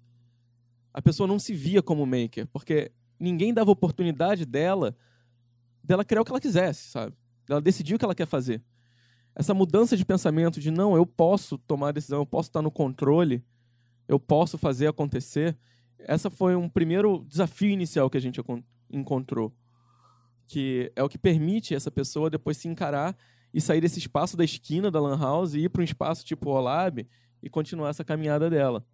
Speaker 4: a pessoa não se via como maker, porque ninguém dava oportunidade dela dela criar o que ela quisesse, sabe? Ela decidir o que ela quer fazer. Essa mudança de pensamento de não, eu posso tomar a decisão, eu posso estar no controle, eu posso fazer acontecer. Essa foi um primeiro desafio inicial que a gente encontrou, que é o que permite essa pessoa depois se encarar e sair desse espaço da esquina da lan house e ir para um espaço tipo Olab e continuar essa caminhada dela.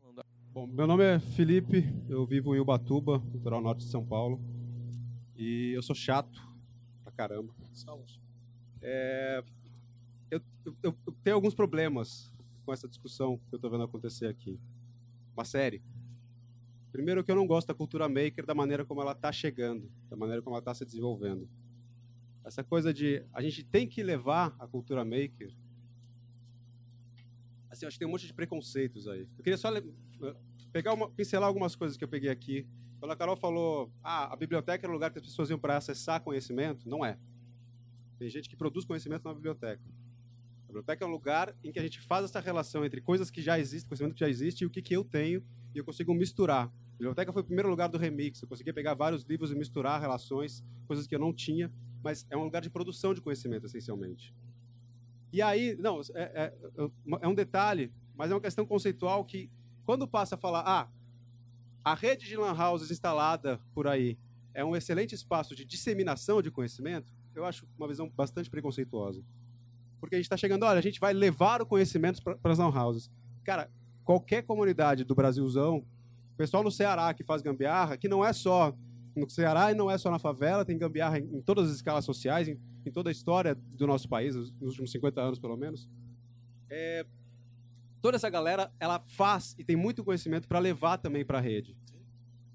Speaker 6: Bom, meu nome é Felipe, eu vivo em Ubatuba, litoral norte de São Paulo, e eu sou chato pra caramba. É, eu, eu, eu, tenho alguns problemas com essa discussão que eu estou vendo acontecer aqui. Uma série. Primeiro que eu não gosto da cultura maker da maneira como ela está chegando, da maneira como ela está se desenvolvendo. Essa coisa de a gente tem que levar a cultura maker. Assim, acho que tem um monte de preconceitos aí. Eu queria só pegar uma, pincelar algumas coisas que eu peguei aqui. Quando a Carol falou, ah, a biblioteca era o lugar que as pessoas iam para acessar conhecimento, não é. Tem gente que produz conhecimento na biblioteca. A biblioteca é um lugar em que a gente faz essa relação entre coisas que já existem, conhecimento que já existe, e o que, que eu tenho, e eu consigo misturar. A biblioteca foi o primeiro lugar do remix. Eu consegui pegar vários livros e misturar relações, coisas que eu não tinha, mas é um lugar de produção de conhecimento, essencialmente. E aí, não, é, é, é um detalhe, mas é uma questão conceitual que, quando passa a falar, ah, a rede de lan houses instalada por aí é um excelente espaço de disseminação de conhecimento, eu acho uma visão bastante preconceituosa. Porque a gente está chegando, olha, a gente vai levar o conhecimento para as lan houses. Cara, qualquer comunidade do Brasilzão, o pessoal no Ceará que faz gambiarra, que não é só no Ceará e não é só na favela, tem gambiarra em, em todas as escalas sociais, em, em, toda a história do nosso país, nos últimos 50 anos pelo menos. É, toda essa galera, ela faz e tem muito conhecimento para levar também para a rede.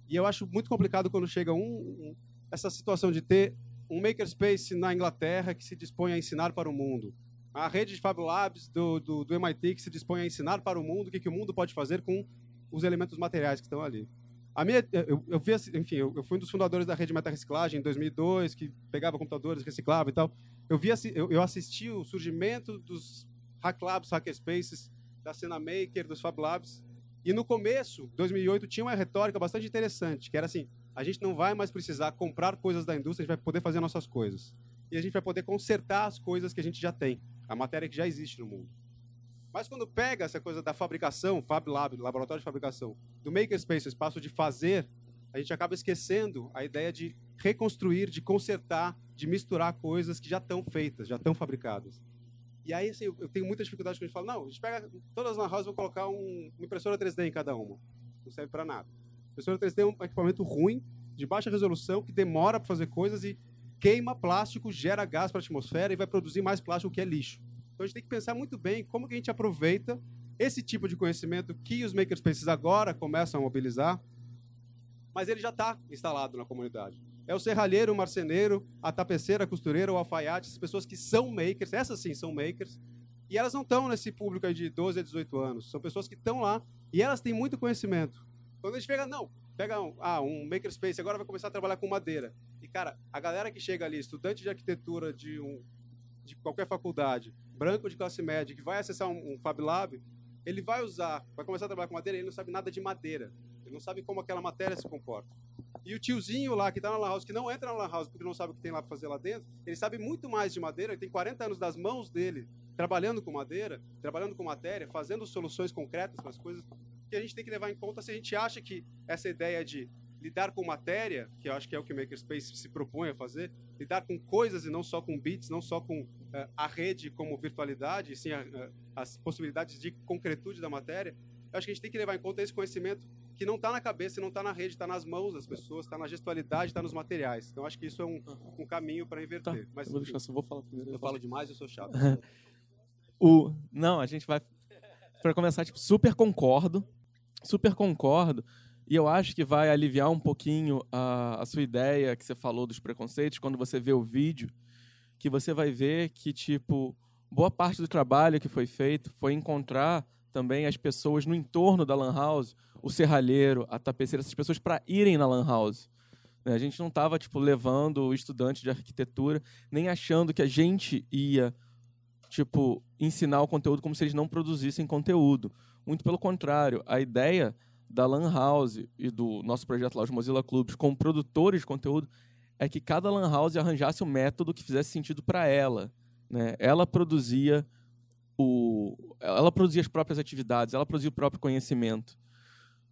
Speaker 6: E eu acho muito complicado quando chega um, um, essa situação de ter um makerspace na Inglaterra que se dispõe a ensinar para o mundo. A rede de Fab Labs do, do, do MIT que se dispõe a ensinar para o mundo o que, que o mundo pode fazer com os elementos materiais que estão ali. A minha, eu, eu vi, enfim, eu, eu, fui um dos fundadores da rede Meta Reciclagem em 2002, que pegava computadores, reciclava e tal. Eu vi, eu, eu assisti o surgimento dos Hack Labs, Hackerspaces, da cena maker, dos Fab Labs. E no começo, 2008, tinha uma retórica bastante interessante, que era assim: a gente não vai mais precisar comprar coisas da indústria, a gente vai poder fazer nossas coisas. E a gente vai poder consertar as coisas que a gente já tem, a matéria que já existe no mundo. Mas quando pega essa coisa da fabricação, Fab Lab, laboratório de fabricação, do makerspace, espaço de fazer, a gente acaba esquecendo a ideia de reconstruir, de consertar, de misturar coisas que já estão feitas, já estão fabricadas. E aí, assim, eu tenho muita dificuldade quando a gente fala, não, a gente pega todas as house e vou colocar um, uma impressora 3D em cada uma. Não serve para nada. Impressora 3D é um equipamento ruim, de baixa resolução, que demora para fazer coisas e queima plástico, gera gás para a atmosfera e vai produzir mais plástico que é lixo. Então a gente tem que pensar muito bem como que a gente aproveita esse tipo de conhecimento que os makerspaces agora começam a mobilizar, mas ele já está instalado na comunidade. É o serralheiro, o marceneiro, a tapeceira, a costureira, o alfaiate, as pessoas que são makers, essas sim são makers, e elas não estão nesse público de 12 a 18 anos. São pessoas que estão lá e elas têm muito conhecimento. Quando a gente pega, não, pega um, ah, um makerspace, agora vai começar a trabalhar com madeira. E, cara, a galera que chega ali, estudante de arquitetura de, um, de qualquer faculdade, branco de classe média, que vai acessar um, um Fab Lab, ele vai usar, vai começar a trabalhar com madeira, ele não sabe nada de madeira. Ele não sabe como aquela matéria se comporta. E o tiozinho lá que está na Lan House, que não entra na Lan House porque não sabe o que tem lá para fazer lá dentro, ele sabe muito mais de madeira, ele tem 40 anos das mãos dele trabalhando com madeira, trabalhando com matéria, fazendo soluções concretas para as coisas que a gente tem que levar em conta se a gente acha que essa ideia de lidar com matéria, que eu acho que é o que o Makerspace se propõe a fazer, lidar com coisas e não só com bits, não só com uh, a rede como virtualidade, e sim a, uh, as possibilidades de concretude da matéria, eu acho que a gente tem que levar em conta esse conhecimento que não está na cabeça, não está na rede, está nas mãos das pessoas, está na gestualidade, está nos materiais. Então acho que isso é um, um caminho para inverter.
Speaker 4: Tá, Mas, eu vou deixar, vou falar primeiro.
Speaker 6: Eu, eu falo demais, eu sou chato.
Speaker 4: o, não, a gente vai para começar, tipo, super concordo, super concordo, e eu acho que vai aliviar um pouquinho a, a sua ideia que você falou dos preconceitos quando você vê o vídeo, que você vai ver que, tipo, boa parte do trabalho que foi feito foi encontrar também as pessoas no entorno da Lan House, o serralheiro, a tapeceira, essas pessoas para irem na Lan House. Né, a gente não estava tipo levando o estudante de arquitetura, nem achando que a gente ia tipo, ensinar o conteúdo como se eles não produzissem conteúdo. Muito pelo contrário, a ideia da Lan House e do nosso projeto lá, os Mozilla Clubs, com produtores de conteúdo, é que cada Lan House arranjasse um método que fizesse sentido para ela. Né? Ela produzia o, ela produzia as próprias atividades, ela produzia o próprio conhecimento.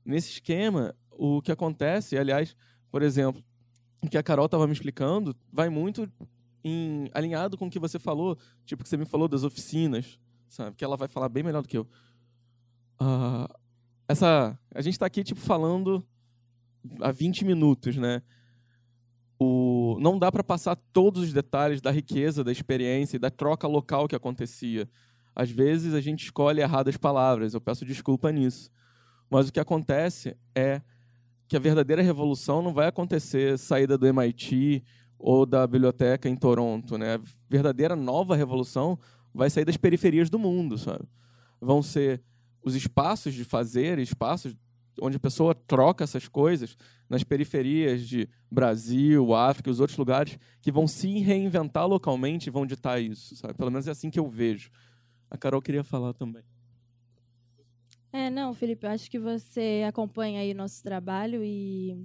Speaker 4: Nesse esquema, o que acontece, aliás, por exemplo, o que a Carol estava me explicando, vai muito em, alinhado com o que você falou, tipo que você me falou das oficinas, sabe? Que ela vai falar bem melhor do que eu. Uh, essa, a gente está aqui tipo falando há 20 minutos, né? O, não dá para passar todos os detalhes da riqueza da experiência e da troca local que acontecia. Às vezes a gente escolhe erradas palavras, eu peço desculpa nisso. Mas o que acontece é que a verdadeira revolução não vai acontecer saída do MIT ou da biblioteca em Toronto, né? A verdadeira nova revolução vai sair das periferias do mundo, sabe? Vão ser os espaços de fazer, espaços onde a pessoa troca essas coisas nas periferias de Brasil, África os outros lugares que vão se reinventar localmente e vão ditar isso, sabe? Pelo menos é assim que eu vejo. A Carol queria falar também.
Speaker 3: É, não, Felipe, eu acho que você acompanha aí nosso trabalho e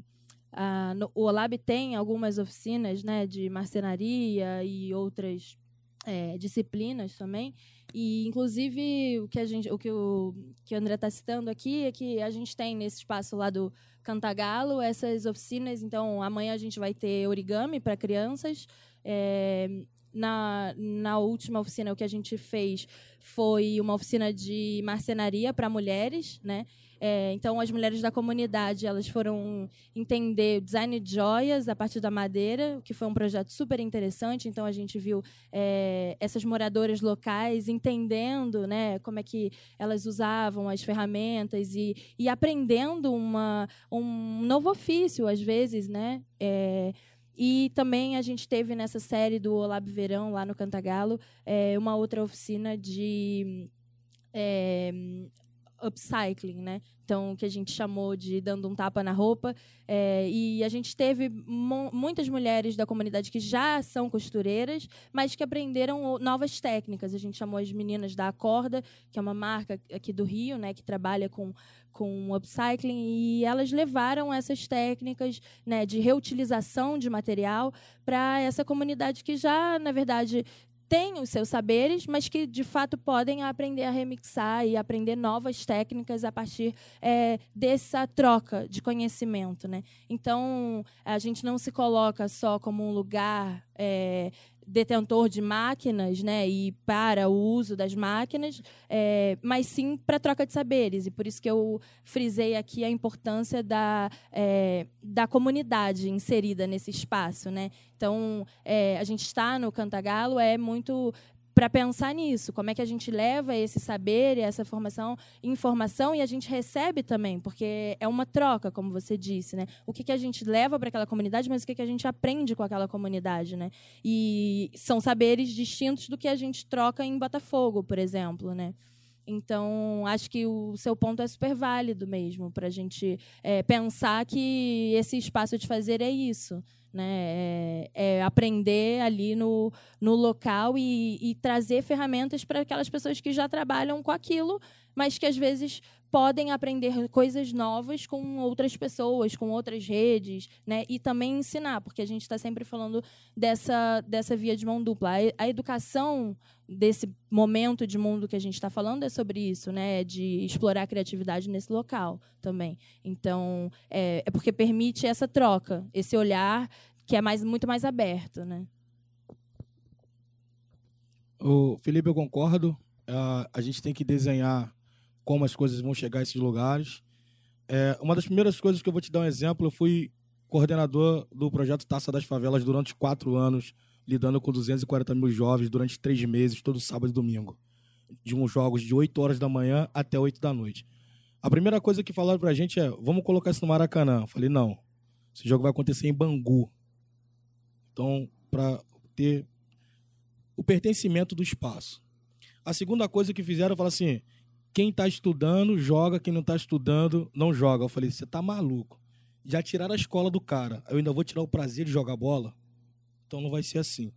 Speaker 3: ah, no, o Olab tem algumas oficinas né, de marcenaria e outras é, disciplinas também. E, inclusive, o que, a gente, o, que o, que o André está citando aqui é que a gente tem nesse espaço lá do Cantagalo essas oficinas. Então, amanhã a gente vai ter origami para crianças. É, na, na última oficina, o que a gente fez foi uma oficina de marcenaria para mulheres, né? É, então, as mulheres da comunidade elas foram entender design de joias a partir da madeira, que foi um projeto super interessante. Então, a gente viu é, essas moradoras locais entendendo né, como é que elas usavam as ferramentas e, e aprendendo uma, um novo ofício, às vezes, né? É, e também a gente teve nessa série do Olab Verão, lá no Cantagalo, é, uma outra oficina de é, upcycling, né? Então, que a gente chamou de dando um tapa na roupa. É, e a gente teve muitas mulheres da comunidade que já são costureiras, mas que aprenderam novas técnicas. A gente chamou as meninas da Acorda, que é uma marca aqui do Rio, né, que trabalha com, com upcycling, e elas levaram essas técnicas né, de reutilização de material para essa comunidade que já, na verdade, têm os seus saberes, mas que de fato podem aprender a remixar e aprender novas técnicas a partir é, dessa troca de conhecimento, né? Então a gente não se coloca só como um lugar é, detentor de máquinas, né, e para o uso das máquinas, é, mas sim para troca de saberes. E por isso que eu frisei aqui a importância da, é, da comunidade inserida nesse espaço, né. Então, é, a gente está no Cantagalo é muito para pensar nisso, como é que a gente leva esse saber e essa formação, informação e a gente recebe também, porque é uma troca, como você disse, né? O que, que a gente leva para aquela comunidade, mas o que, que a gente aprende com aquela comunidade, né? E são saberes distintos do que a gente troca em Botafogo, por exemplo, né? Então, acho que o seu ponto é super válido mesmo, para a gente é, pensar que esse espaço de fazer é isso né? É, é aprender ali no, no local e, e trazer ferramentas para aquelas pessoas que já trabalham com aquilo, mas que às vezes podem aprender coisas novas com outras pessoas, com outras redes, né? E também ensinar, porque a gente está sempre falando dessa, dessa via de mão dupla. A, educação desse momento de mundo que a gente está falando é sobre isso, né? De explorar a criatividade nesse local também. Então, é, é porque permite essa troca, esse olhar que é mais, muito mais aberto, né?
Speaker 2: O Felipe, eu concordo. Uh, a gente tem que desenhar como as coisas vão chegar a esses lugares. É, uma das primeiras coisas que eu vou te dar um exemplo, eu fui coordenador do projeto Taça das Favelas durante quatro anos, lidando com 240 mil jovens durante três meses, todo sábado e domingo. De uns jogos de 8 horas da manhã até 8 da noite. A primeira coisa que falaram pra gente é: vamos colocar isso no Maracanã. Eu falei: não. Esse jogo vai acontecer em Bangu. Então, para ter o pertencimento do espaço. A segunda coisa que fizeram, falaram assim: quem está estudando, joga, quem não está estudando, não joga. Eu falei: você tá maluco. Já tiraram a escola do cara, eu ainda vou tirar o prazer de jogar bola? Então não vai ser assim.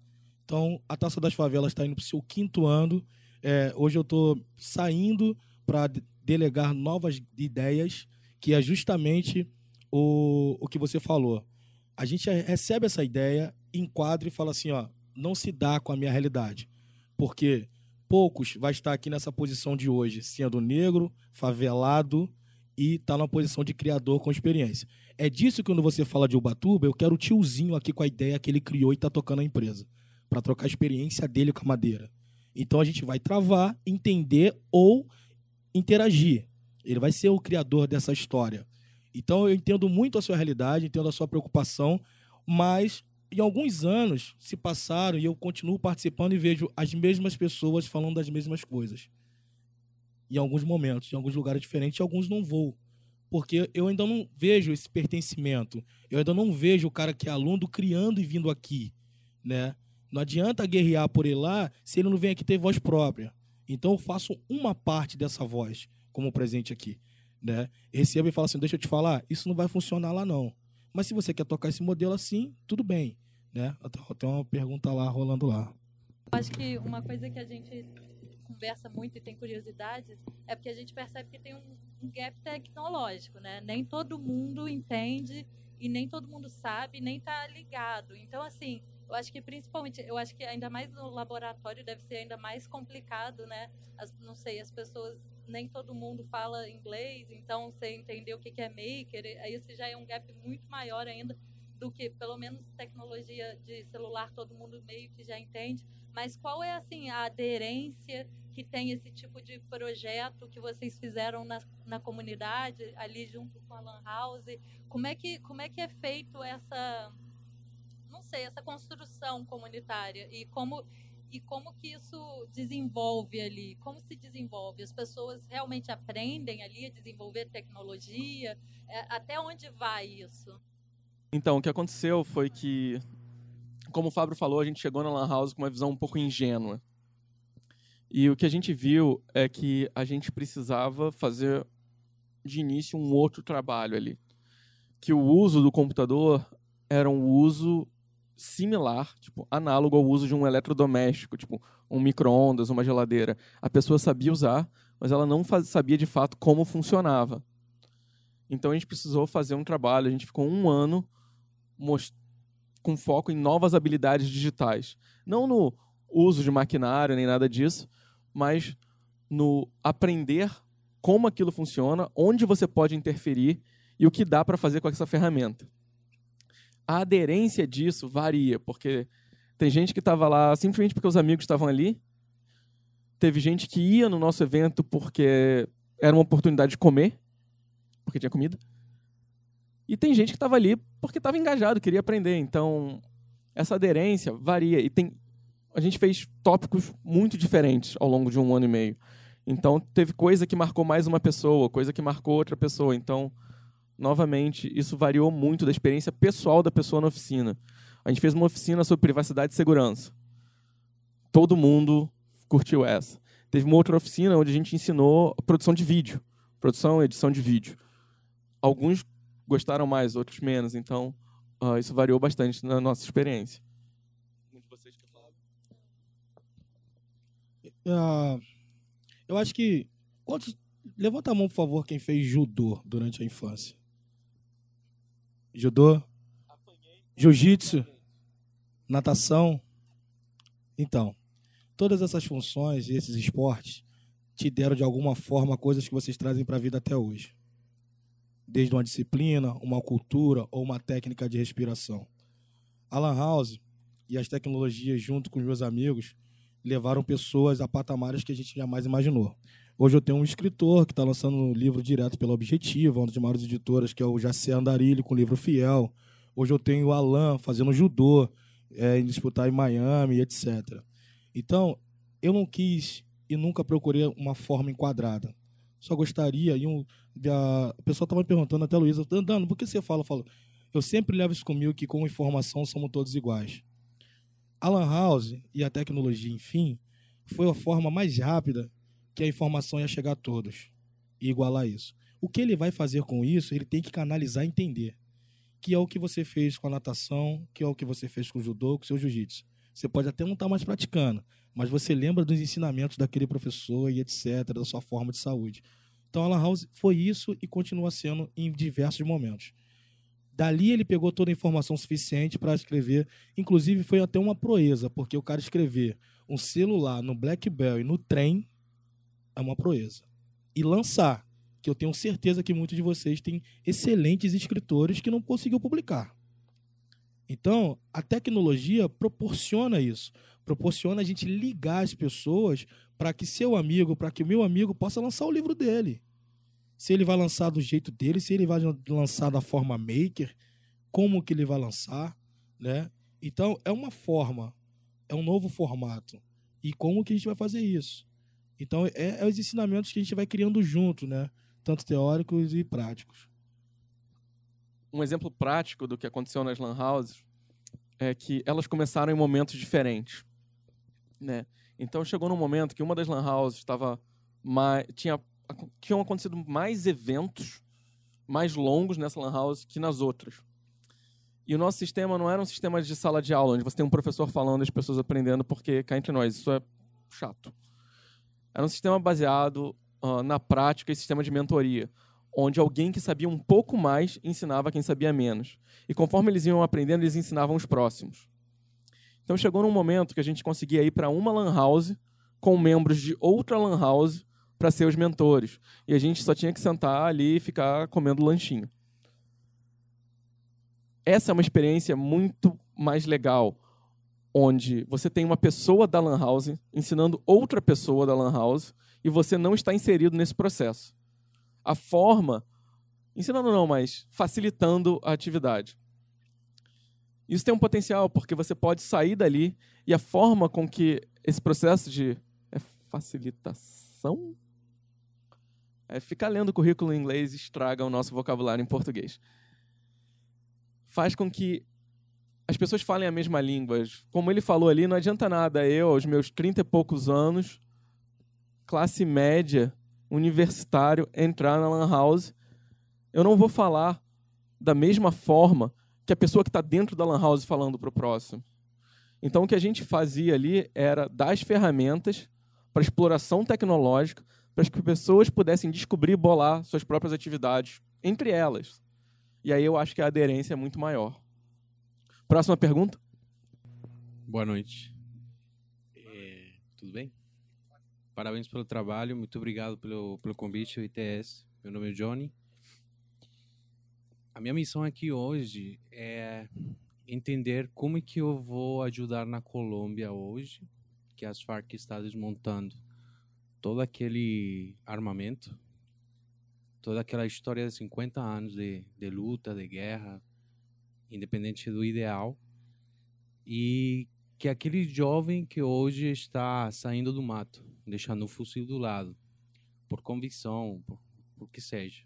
Speaker 2: Então, a Taça das Favelas está indo para o seu quinto ano. É, hoje eu estou saindo para delegar novas ideias que é justamente o, o que você falou. A gente recebe essa ideia, enquadra e fala assim, ó, não se dá com a minha realidade. Porque poucos vai estar aqui nessa posição de hoje, sendo negro, favelado e está numa posição de criador com experiência. É disso que quando você fala de Ubatuba, eu quero o tiozinho aqui com a ideia que ele criou e está tocando a empresa, para trocar a experiência dele com a madeira. Então a gente vai travar, entender ou interagir. Ele vai ser o criador dessa história. Então eu entendo muito a sua realidade, entendo a sua preocupação, mas em alguns anos se passaram e eu continuo participando e vejo as mesmas pessoas falando das mesmas coisas. Em alguns momentos, em alguns lugares diferentes, e alguns não vou. Porque eu ainda não vejo esse pertencimento. Eu ainda não vejo o cara que é aluno criando e vindo aqui, né? Não adianta guerrear por ele lá se ele não vem aqui ter voz própria. Então eu faço uma parte dessa voz como presente aqui, né? Recebo e falo assim, deixa eu te falar, isso não vai funcionar lá não. Mas se você quer tocar esse modelo assim, tudo bem, né? Tem uma pergunta lá rolando lá.
Speaker 7: Acho que uma coisa que a gente conversa muito e tem curiosidade é porque a gente percebe que tem um, um gap tecnológico, né? Nem todo mundo entende e nem todo mundo sabe, nem está ligado. Então, assim, eu acho que principalmente, eu acho que ainda mais no laboratório deve ser ainda mais complicado, né? As, não sei, as pessoas, nem todo mundo fala inglês, então você entender o que é maker, esse já é um gap muito maior ainda do que, pelo menos, tecnologia de celular, todo mundo meio que já entende. Mas qual é, assim, a aderência que tem esse tipo de projeto que vocês fizeram na, na comunidade, ali junto com a Lan House? Como é que, como é, que é feito essa não sei, essa construção comunitária e como e como que isso desenvolve ali? Como se desenvolve? As pessoas realmente aprendem ali a desenvolver tecnologia? É, até onde vai isso?
Speaker 4: Então, o que aconteceu foi que, como o Fábio falou, a gente chegou na Lan House com uma visão um pouco ingênua. E o que a gente viu é que a gente precisava fazer de início um outro trabalho ali. Que o uso do computador era um uso similar, tipo, análogo ao uso de um eletrodoméstico, tipo, um micro-ondas, uma geladeira. A pessoa sabia usar, mas ela não faz, sabia de fato como funcionava. Então a gente precisou fazer um trabalho, a gente ficou um ano com foco em novas habilidades digitais. Não no uso de maquinário nem nada disso, mas no aprender como aquilo funciona, onde você pode interferir e o que dá para fazer com essa ferramenta a aderência disso varia, porque tem gente que estava lá simplesmente porque os amigos estavam ali. Teve gente que ia no nosso evento porque era uma oportunidade de comer, porque tinha comida. E tem gente que estava ali porque estava engajado, queria aprender. Então, essa aderência varia. E tem, a gente fez tópicos muito diferentes ao longo de um ano e meio. Então, teve coisa que marcou mais uma pessoa, coisa que marcou outra pessoa. Então, novamente, isso variou muito da experiência pessoal da pessoa na oficina. A gente fez uma oficina sobre privacidade e segurança. Todo mundo curtiu essa. Teve uma outra oficina onde a gente ensinou produção de vídeo, produção e edição de vídeo. Alguns gostaram mais, outros menos. Então, uh, isso variou bastante na nossa experiência.
Speaker 2: Uh, eu acho que. Quantos, levanta a mão, por favor, quem fez judô durante a infância judô, jiu-jitsu, natação. Então, todas essas funções e esses esportes te deram de alguma forma coisas que vocês trazem para a vida até hoje. Desde uma disciplina, uma cultura ou uma técnica de respiração. Alan House e as tecnologias, junto com os meus amigos, levaram pessoas a patamares que a gente jamais imaginou. Hoje eu tenho um escritor que está lançando um livro direto pela Objetiva, uma das maiores editoras, que é o Jacé Andarilho, com o livro Fiel. Hoje eu tenho o Alan fazendo judô, é, em disputar em Miami, etc. Então, eu não quis e nunca procurei uma forma enquadrada. Só gostaria, e um, a, o pessoal estava me perguntando, até Luísa, por que você fala? Eu falo, eu sempre levo isso comigo que com informação somos todos iguais. Alan House e a tecnologia, enfim, foi a forma mais rápida que a informação ia chegar a todos e igualar isso. O que ele vai fazer com isso, ele tem que canalizar e entender. Que é o que você fez com a natação, que é o que você fez com o judô, com o seu jiu-jitsu. Você pode até não estar tá mais praticando, mas você lembra dos ensinamentos daquele professor e etc., da sua forma de saúde. Então a Lan House foi isso e continua sendo em diversos momentos. Dali ele pegou toda a informação suficiente para escrever. Inclusive foi até uma proeza, porque o cara escrever um celular no BlackBerry no trem é uma proeza. E lançar, que eu tenho certeza que muitos de vocês têm excelentes escritores que não conseguiu publicar. Então, a tecnologia proporciona isso. Proporciona a gente ligar as pessoas para que seu amigo, para que o meu amigo possa lançar o livro dele. Se ele vai lançar do jeito dele, se ele vai lançar da forma maker, como que ele vai lançar, né? Então, é uma forma, é um novo formato. E como que a gente vai fazer isso? Então, é, é os ensinamentos que a gente vai criando junto, né? Tanto teóricos e práticos
Speaker 4: um exemplo prático do que aconteceu nas lan houses é que elas começaram em momentos diferentes, né? Então chegou num momento que uma das lan houses estava mais tinha tinham acontecido mais eventos mais longos nessa lan house que nas outras. E o nosso sistema não era um sistema de sala de aula, onde você tem um professor falando e as pessoas aprendendo, porque cá entre nós, isso é chato. Era um sistema baseado uh, na prática e sistema de mentoria, onde alguém que sabia um pouco mais ensinava quem sabia menos. E conforme eles iam aprendendo, eles ensinavam os próximos. Então chegou num momento que a gente conseguia ir para uma lan house com membros de outra lan house para ser os mentores. E a gente só tinha que sentar ali e ficar comendo lanchinho. Essa é uma experiência muito mais legal, onde você tem uma pessoa da lan house ensinando outra pessoa da lan house e você não está inserido nesse processo a forma, ensinando não, mas facilitando a atividade. Isso tem um potencial, porque você pode sair dali e a forma com que esse processo de é facilitação é, ficar lendo currículo em inglês estraga o nosso vocabulário em português. Faz com que as pessoas falem a mesma língua. Como ele falou ali, não adianta nada eu, aos meus 30 e poucos anos, classe média, universitário entrar na Lan House, eu não vou falar da mesma forma que a pessoa que está dentro da Lan House falando para o próximo. Então, o que a gente fazia ali era dar as ferramentas para exploração tecnológica, para que as pessoas pudessem descobrir e bolar suas próprias atividades entre elas. E aí eu acho que a aderência é muito maior. Próxima pergunta.
Speaker 8: Boa noite. É, tudo bem? Parabéns pelo trabalho, muito obrigado pelo, pelo convite, o ITS. Meu nome é Johnny. A minha missão aqui hoje é entender como é que eu vou ajudar na Colômbia hoje, que as Farc está desmontando todo aquele armamento, toda aquela história de 50 anos de, de luta, de guerra, independente do ideal, e que aquele jovem que hoje está saindo do mato, deixando o fuzil do lado, por convicção, por, por que seja.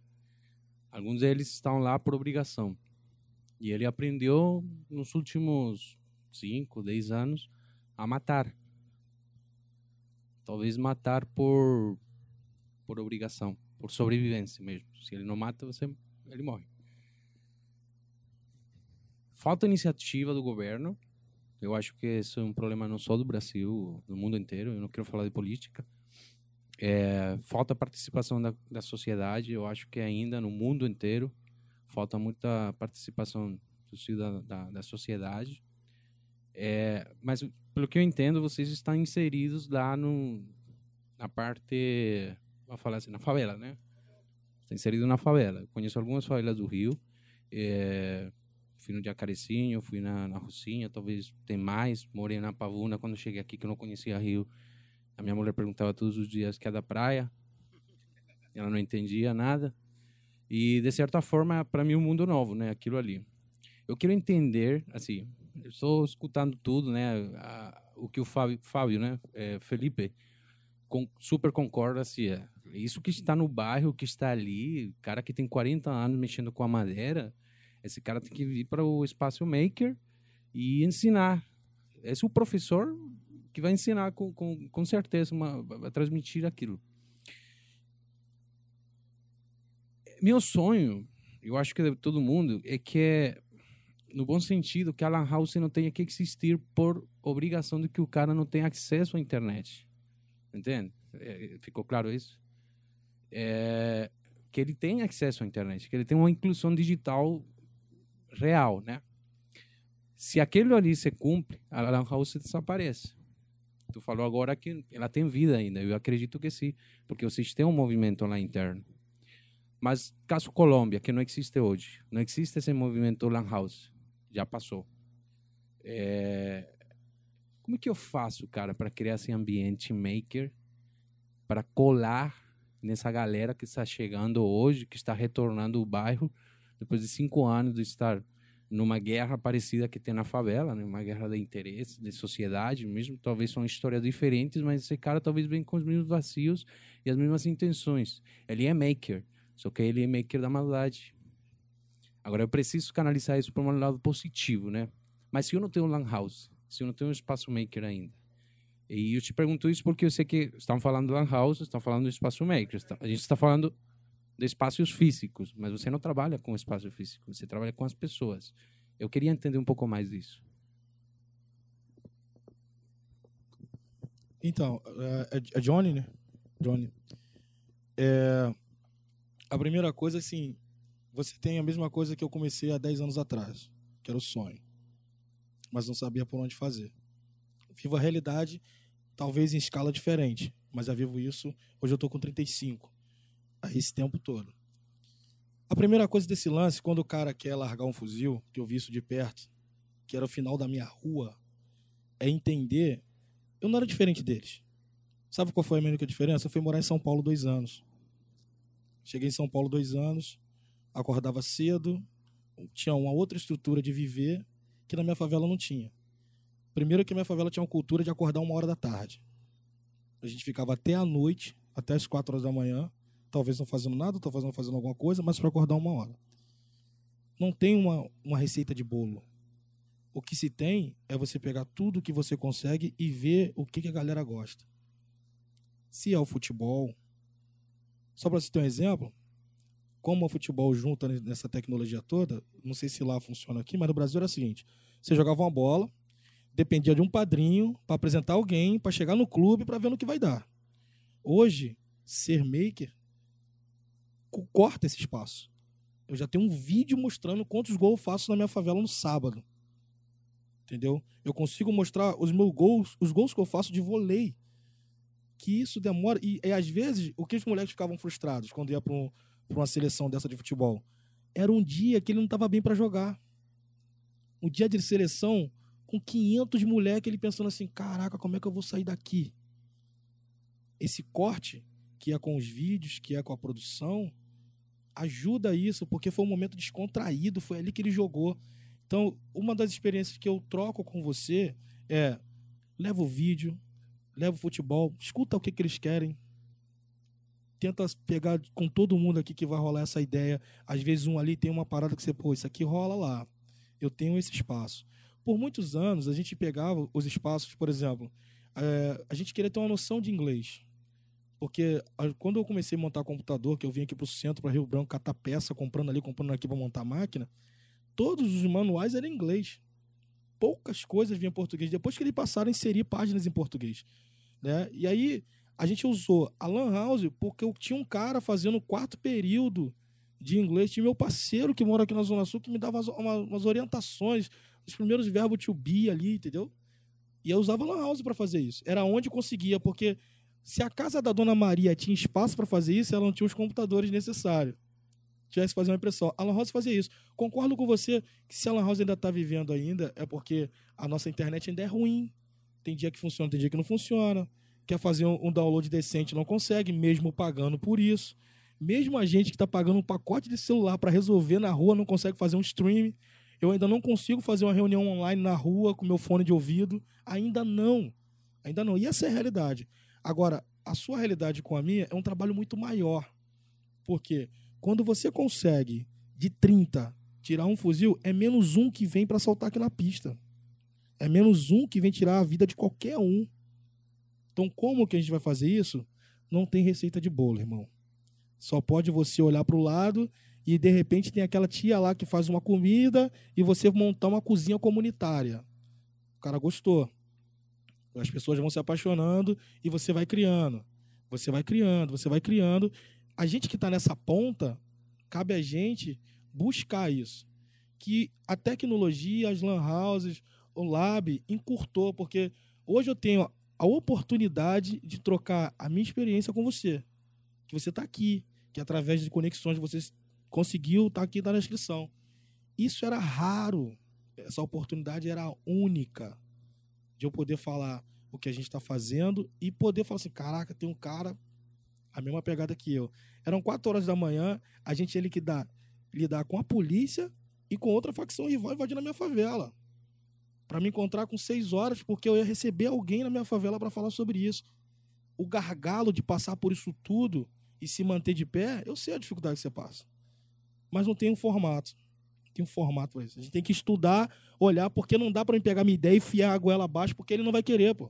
Speaker 8: Alguns deles estão lá por obrigação. E ele aprendeu nos últimos 5, 10 anos a matar. Talvez matar por por obrigação, por sobrevivência mesmo. Se ele não mata, você ele morre. Falta iniciativa do governo eu acho que isso é um problema não só do Brasil, do mundo inteiro. Eu não quero falar de política. É, falta participação da, da sociedade. Eu acho que ainda no mundo inteiro falta muita participação da, da, da sociedade. É, mas pelo que eu entendo, vocês estão inseridos lá no, na parte, vou falar assim, na favela, né? Está inserido na favela. Eu conheço algumas favelas do Rio. É, fui no Jacarecinho, fui na, na Rocinha, talvez tem mais. Morei na Pavuna quando cheguei aqui, que eu não conhecia Rio. A minha mulher perguntava todos os dias que é da praia. Ela não entendia nada. E, de certa forma, para mim, um mundo novo, né? Aquilo ali. Eu quero entender, assim, estou escutando tudo, né? A, o que o Fábio, Fábio né? É, Felipe, com, super concorda, assim, é, isso que está no bairro, que está ali, cara que tem 40 anos mexendo com a madeira, esse cara tem que vir para o espaço maker e ensinar. Esse é o professor que vai ensinar com, com, com certeza, uma, vai transmitir aquilo. Meu sonho, eu acho que de todo mundo, é que, no bom sentido, que a Lan House não tenha que existir por obrigação de que o cara não tenha acesso à internet. Entende? É, ficou claro isso? é, que ele tem acesso à internet, que ele tem uma inclusão digital real, né? Se aquilo ali se cumpre, a Lan House desaparece. Tu falou agora que ela tem vida ainda. Eu acredito que sim, porque vocês têm um movimento lá interno. Mas caso Colômbia, que não existe hoje, não existe esse movimento Lan House, já passou. É... Como que eu faço, cara, para criar esse ambiente maker, para colar nessa galera que está chegando hoje, que está retornando o bairro depois de cinco anos de estar numa guerra parecida que tem na favela, né? uma guerra de interesse, de sociedade mesmo. Talvez são histórias diferentes, mas esse cara talvez vem com os mesmos vacios e as mesmas intenções. Ele é maker, só que ele é maker da maldade. Agora eu preciso canalizar isso para um lado positivo, né? Mas se eu não tenho um lan house, se eu não tenho um espaço maker ainda, e eu te pergunto isso porque eu sei que estão falando lan house, estão falando do espaço maker, a gente está falando espaços físicos, mas você não trabalha com espaço físico, você trabalha com as pessoas. Eu queria entender um pouco mais disso.
Speaker 2: Então, é, é Johnny, né? Johnny. É, a primeira coisa, assim, você tem a mesma coisa que eu comecei há 10 anos atrás, que era o sonho, mas não sabia por onde fazer. Vivo a realidade, talvez em escala diferente, mas eu vivo isso. Hoje eu estou com 35 esse tempo todo. A primeira coisa desse lance, quando o cara quer largar um fuzil, que eu vi isso de perto, que era o final da minha rua, é entender. Eu não era diferente deles. Sabe qual foi a única diferença? Eu fui morar em São Paulo dois anos. Cheguei em São Paulo dois anos, acordava cedo, tinha uma outra estrutura de viver que na minha favela não tinha. Primeiro que a minha favela tinha uma cultura de acordar uma hora da tarde. A gente ficava até a noite, até as quatro horas da manhã, talvez não fazendo nada, talvez não fazendo alguma coisa, mas para acordar uma hora. Não tem uma, uma receita de bolo. O que se tem é você pegar tudo que você consegue e ver o que, que a galera gosta. Se é o futebol. Só para você ter um exemplo, como o futebol junta nessa tecnologia toda, não sei se lá funciona aqui, mas no Brasil era o seguinte: você jogava uma bola, dependia de um padrinho para apresentar alguém, para chegar no clube, para ver no que vai dar. Hoje, ser maker corta esse espaço. Eu já tenho um vídeo mostrando quantos gols eu faço na minha favela no sábado. Entendeu? Eu consigo mostrar os meus gols, os gols que eu faço de vôlei. Que isso demora. E, e às vezes, o que os moleques ficavam frustrados quando ia para um, uma seleção dessa de futebol? Era um dia que ele não estava bem para jogar. Um dia de seleção com 500 moleques, ele pensando assim: caraca, como é que eu vou sair daqui? Esse corte, que é com os vídeos, que é com a produção, ajuda isso, porque foi um momento descontraído, foi ali que ele jogou. Então, uma das experiências que eu troco com você é leva o vídeo, leva o futebol, escuta o que, que eles querem, tenta pegar com todo mundo aqui que vai rolar essa ideia. Às vezes um ali tem uma parada que você, pô, isso aqui rola lá. Eu tenho esse espaço. Por muitos anos, a gente pegava os espaços, por exemplo, é, a gente queria ter uma noção de inglês. Porque quando eu comecei a montar computador, que eu vim aqui para o centro, para Rio Branco, catar peça, comprando ali, comprando aqui para montar máquina, todos os manuais eram em inglês. Poucas coisas vinham em português. Depois que eles passaram a inserir páginas em português. Né? E aí a gente usou a Lan House porque eu tinha um cara fazendo quarto período de inglês. Tinha meu parceiro que mora aqui na Zona Sul que me dava umas, orientações, os primeiros verbos to be ali, entendeu? E eu usava Lan House para fazer isso. Era onde conseguia, porque se a casa da dona Maria tinha espaço para fazer isso, ela não tinha os computadores necessários. Tivesse que fazer uma impressão. A House fazia isso. Concordo com você que se a House ainda está vivendo ainda, é porque a nossa internet ainda é ruim. Tem dia que funciona, tem dia que não funciona. Quer fazer um download decente, não consegue, mesmo pagando por isso. Mesmo a gente que está pagando um pacote de celular para resolver na rua, não consegue fazer um stream. Eu ainda não consigo fazer uma reunião online na rua com meu fone de ouvido. Ainda não. Ainda não. E essa é a realidade. Agora, a sua realidade com a minha é um trabalho muito maior. Porque quando você consegue, de 30, tirar um fuzil, é menos um que vem para saltar aqui na pista. É menos um que vem tirar a vida de qualquer um. Então, como que a gente vai fazer isso? Não tem receita de bolo, irmão. Só pode você olhar para o lado e de repente tem aquela tia lá que faz uma comida e você montar uma cozinha comunitária. O cara gostou. As pessoas vão se apaixonando e você vai criando. Você vai criando, você vai criando. a gente que está nessa ponta, cabe a gente buscar isso. Que a tecnologia, as lan houses, o lab encurtou, porque hoje eu tenho a oportunidade de trocar a minha experiência com você. Que você está aqui, que através de conexões você conseguiu estar tá aqui na inscrição. Isso era raro. Essa oportunidade era única de eu poder falar o que a gente está fazendo e poder falar assim: caraca, tem um cara a mesma pegada que eu. Eram quatro horas da manhã, a gente ia lidar, lidar com a polícia e com outra facção rival invadindo a minha favela. Para me encontrar com seis horas, porque eu ia receber alguém na minha favela para falar sobre isso. O gargalo de passar por isso tudo e se manter de pé, eu sei a dificuldade que você passa. Mas não tem um formato. Tem um formato isso. A gente tem que estudar, olhar, porque não dá para pegar minha ideia e fiar a goela abaixo, porque ele não vai querer, pô.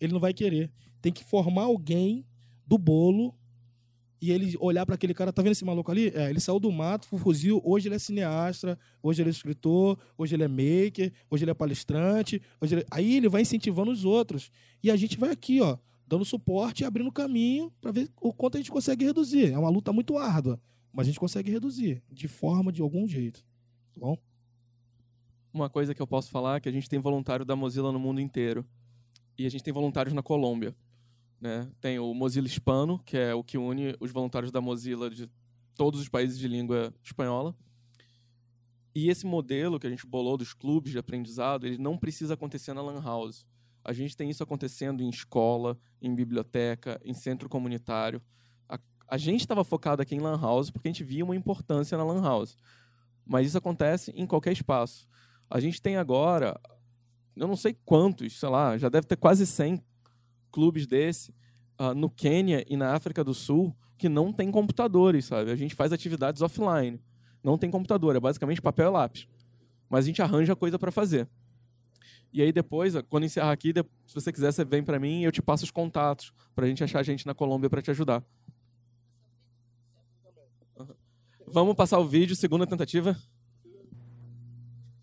Speaker 2: Ele não vai querer. Tem que formar alguém do bolo e ele olhar para aquele cara, tá vendo esse maluco ali? É, ele saiu do mato, fuzil, hoje ele é cineasta, hoje ele é escritor, hoje ele é maker, hoje ele é palestrante, hoje ele... aí ele vai incentivando os outros. E a gente vai aqui, ó, dando suporte e abrindo caminho para ver o quanto a gente consegue reduzir. É uma luta muito árdua, mas a gente consegue reduzir de forma de algum jeito. Tá bom?
Speaker 4: Uma coisa que eu posso falar é que a gente tem voluntário da Mozilla no mundo inteiro. E a gente tem voluntários na Colômbia. Né? Tem o Mozilla Hispano, que é o que une os voluntários da Mozilla de todos os países de língua espanhola. E esse modelo que a gente bolou dos clubes de aprendizado, ele não precisa acontecer na Lan House. A gente tem isso acontecendo em escola, em biblioteca, em centro comunitário. A, a gente estava focado aqui em Lan House porque a gente via uma importância na Lan House. Mas isso acontece em qualquer espaço. A gente tem agora, eu não sei quantos, sei lá, já deve ter quase 100 clubes desse uh, no Quênia e na África do Sul que não tem computadores, sabe? A gente faz atividades offline. Não tem computador, é basicamente papel e lápis. Mas a gente arranja coisa para fazer. E aí depois, quando encerrar aqui, se você quiser, você vem para mim e eu te passo os contatos para a gente achar gente na Colômbia para te ajudar. Vamos passar o vídeo, segunda tentativa.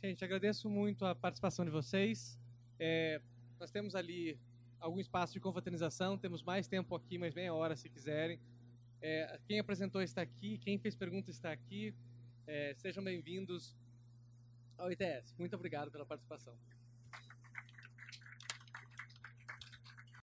Speaker 1: Gente, agradeço muito a participação de vocês. É, nós temos ali algum espaço de confraternização. Temos mais tempo aqui, mas meia hora se quiserem. É, quem apresentou está aqui, quem fez pergunta está aqui. É, sejam bem-vindos ao ITS. Muito obrigado pela participação.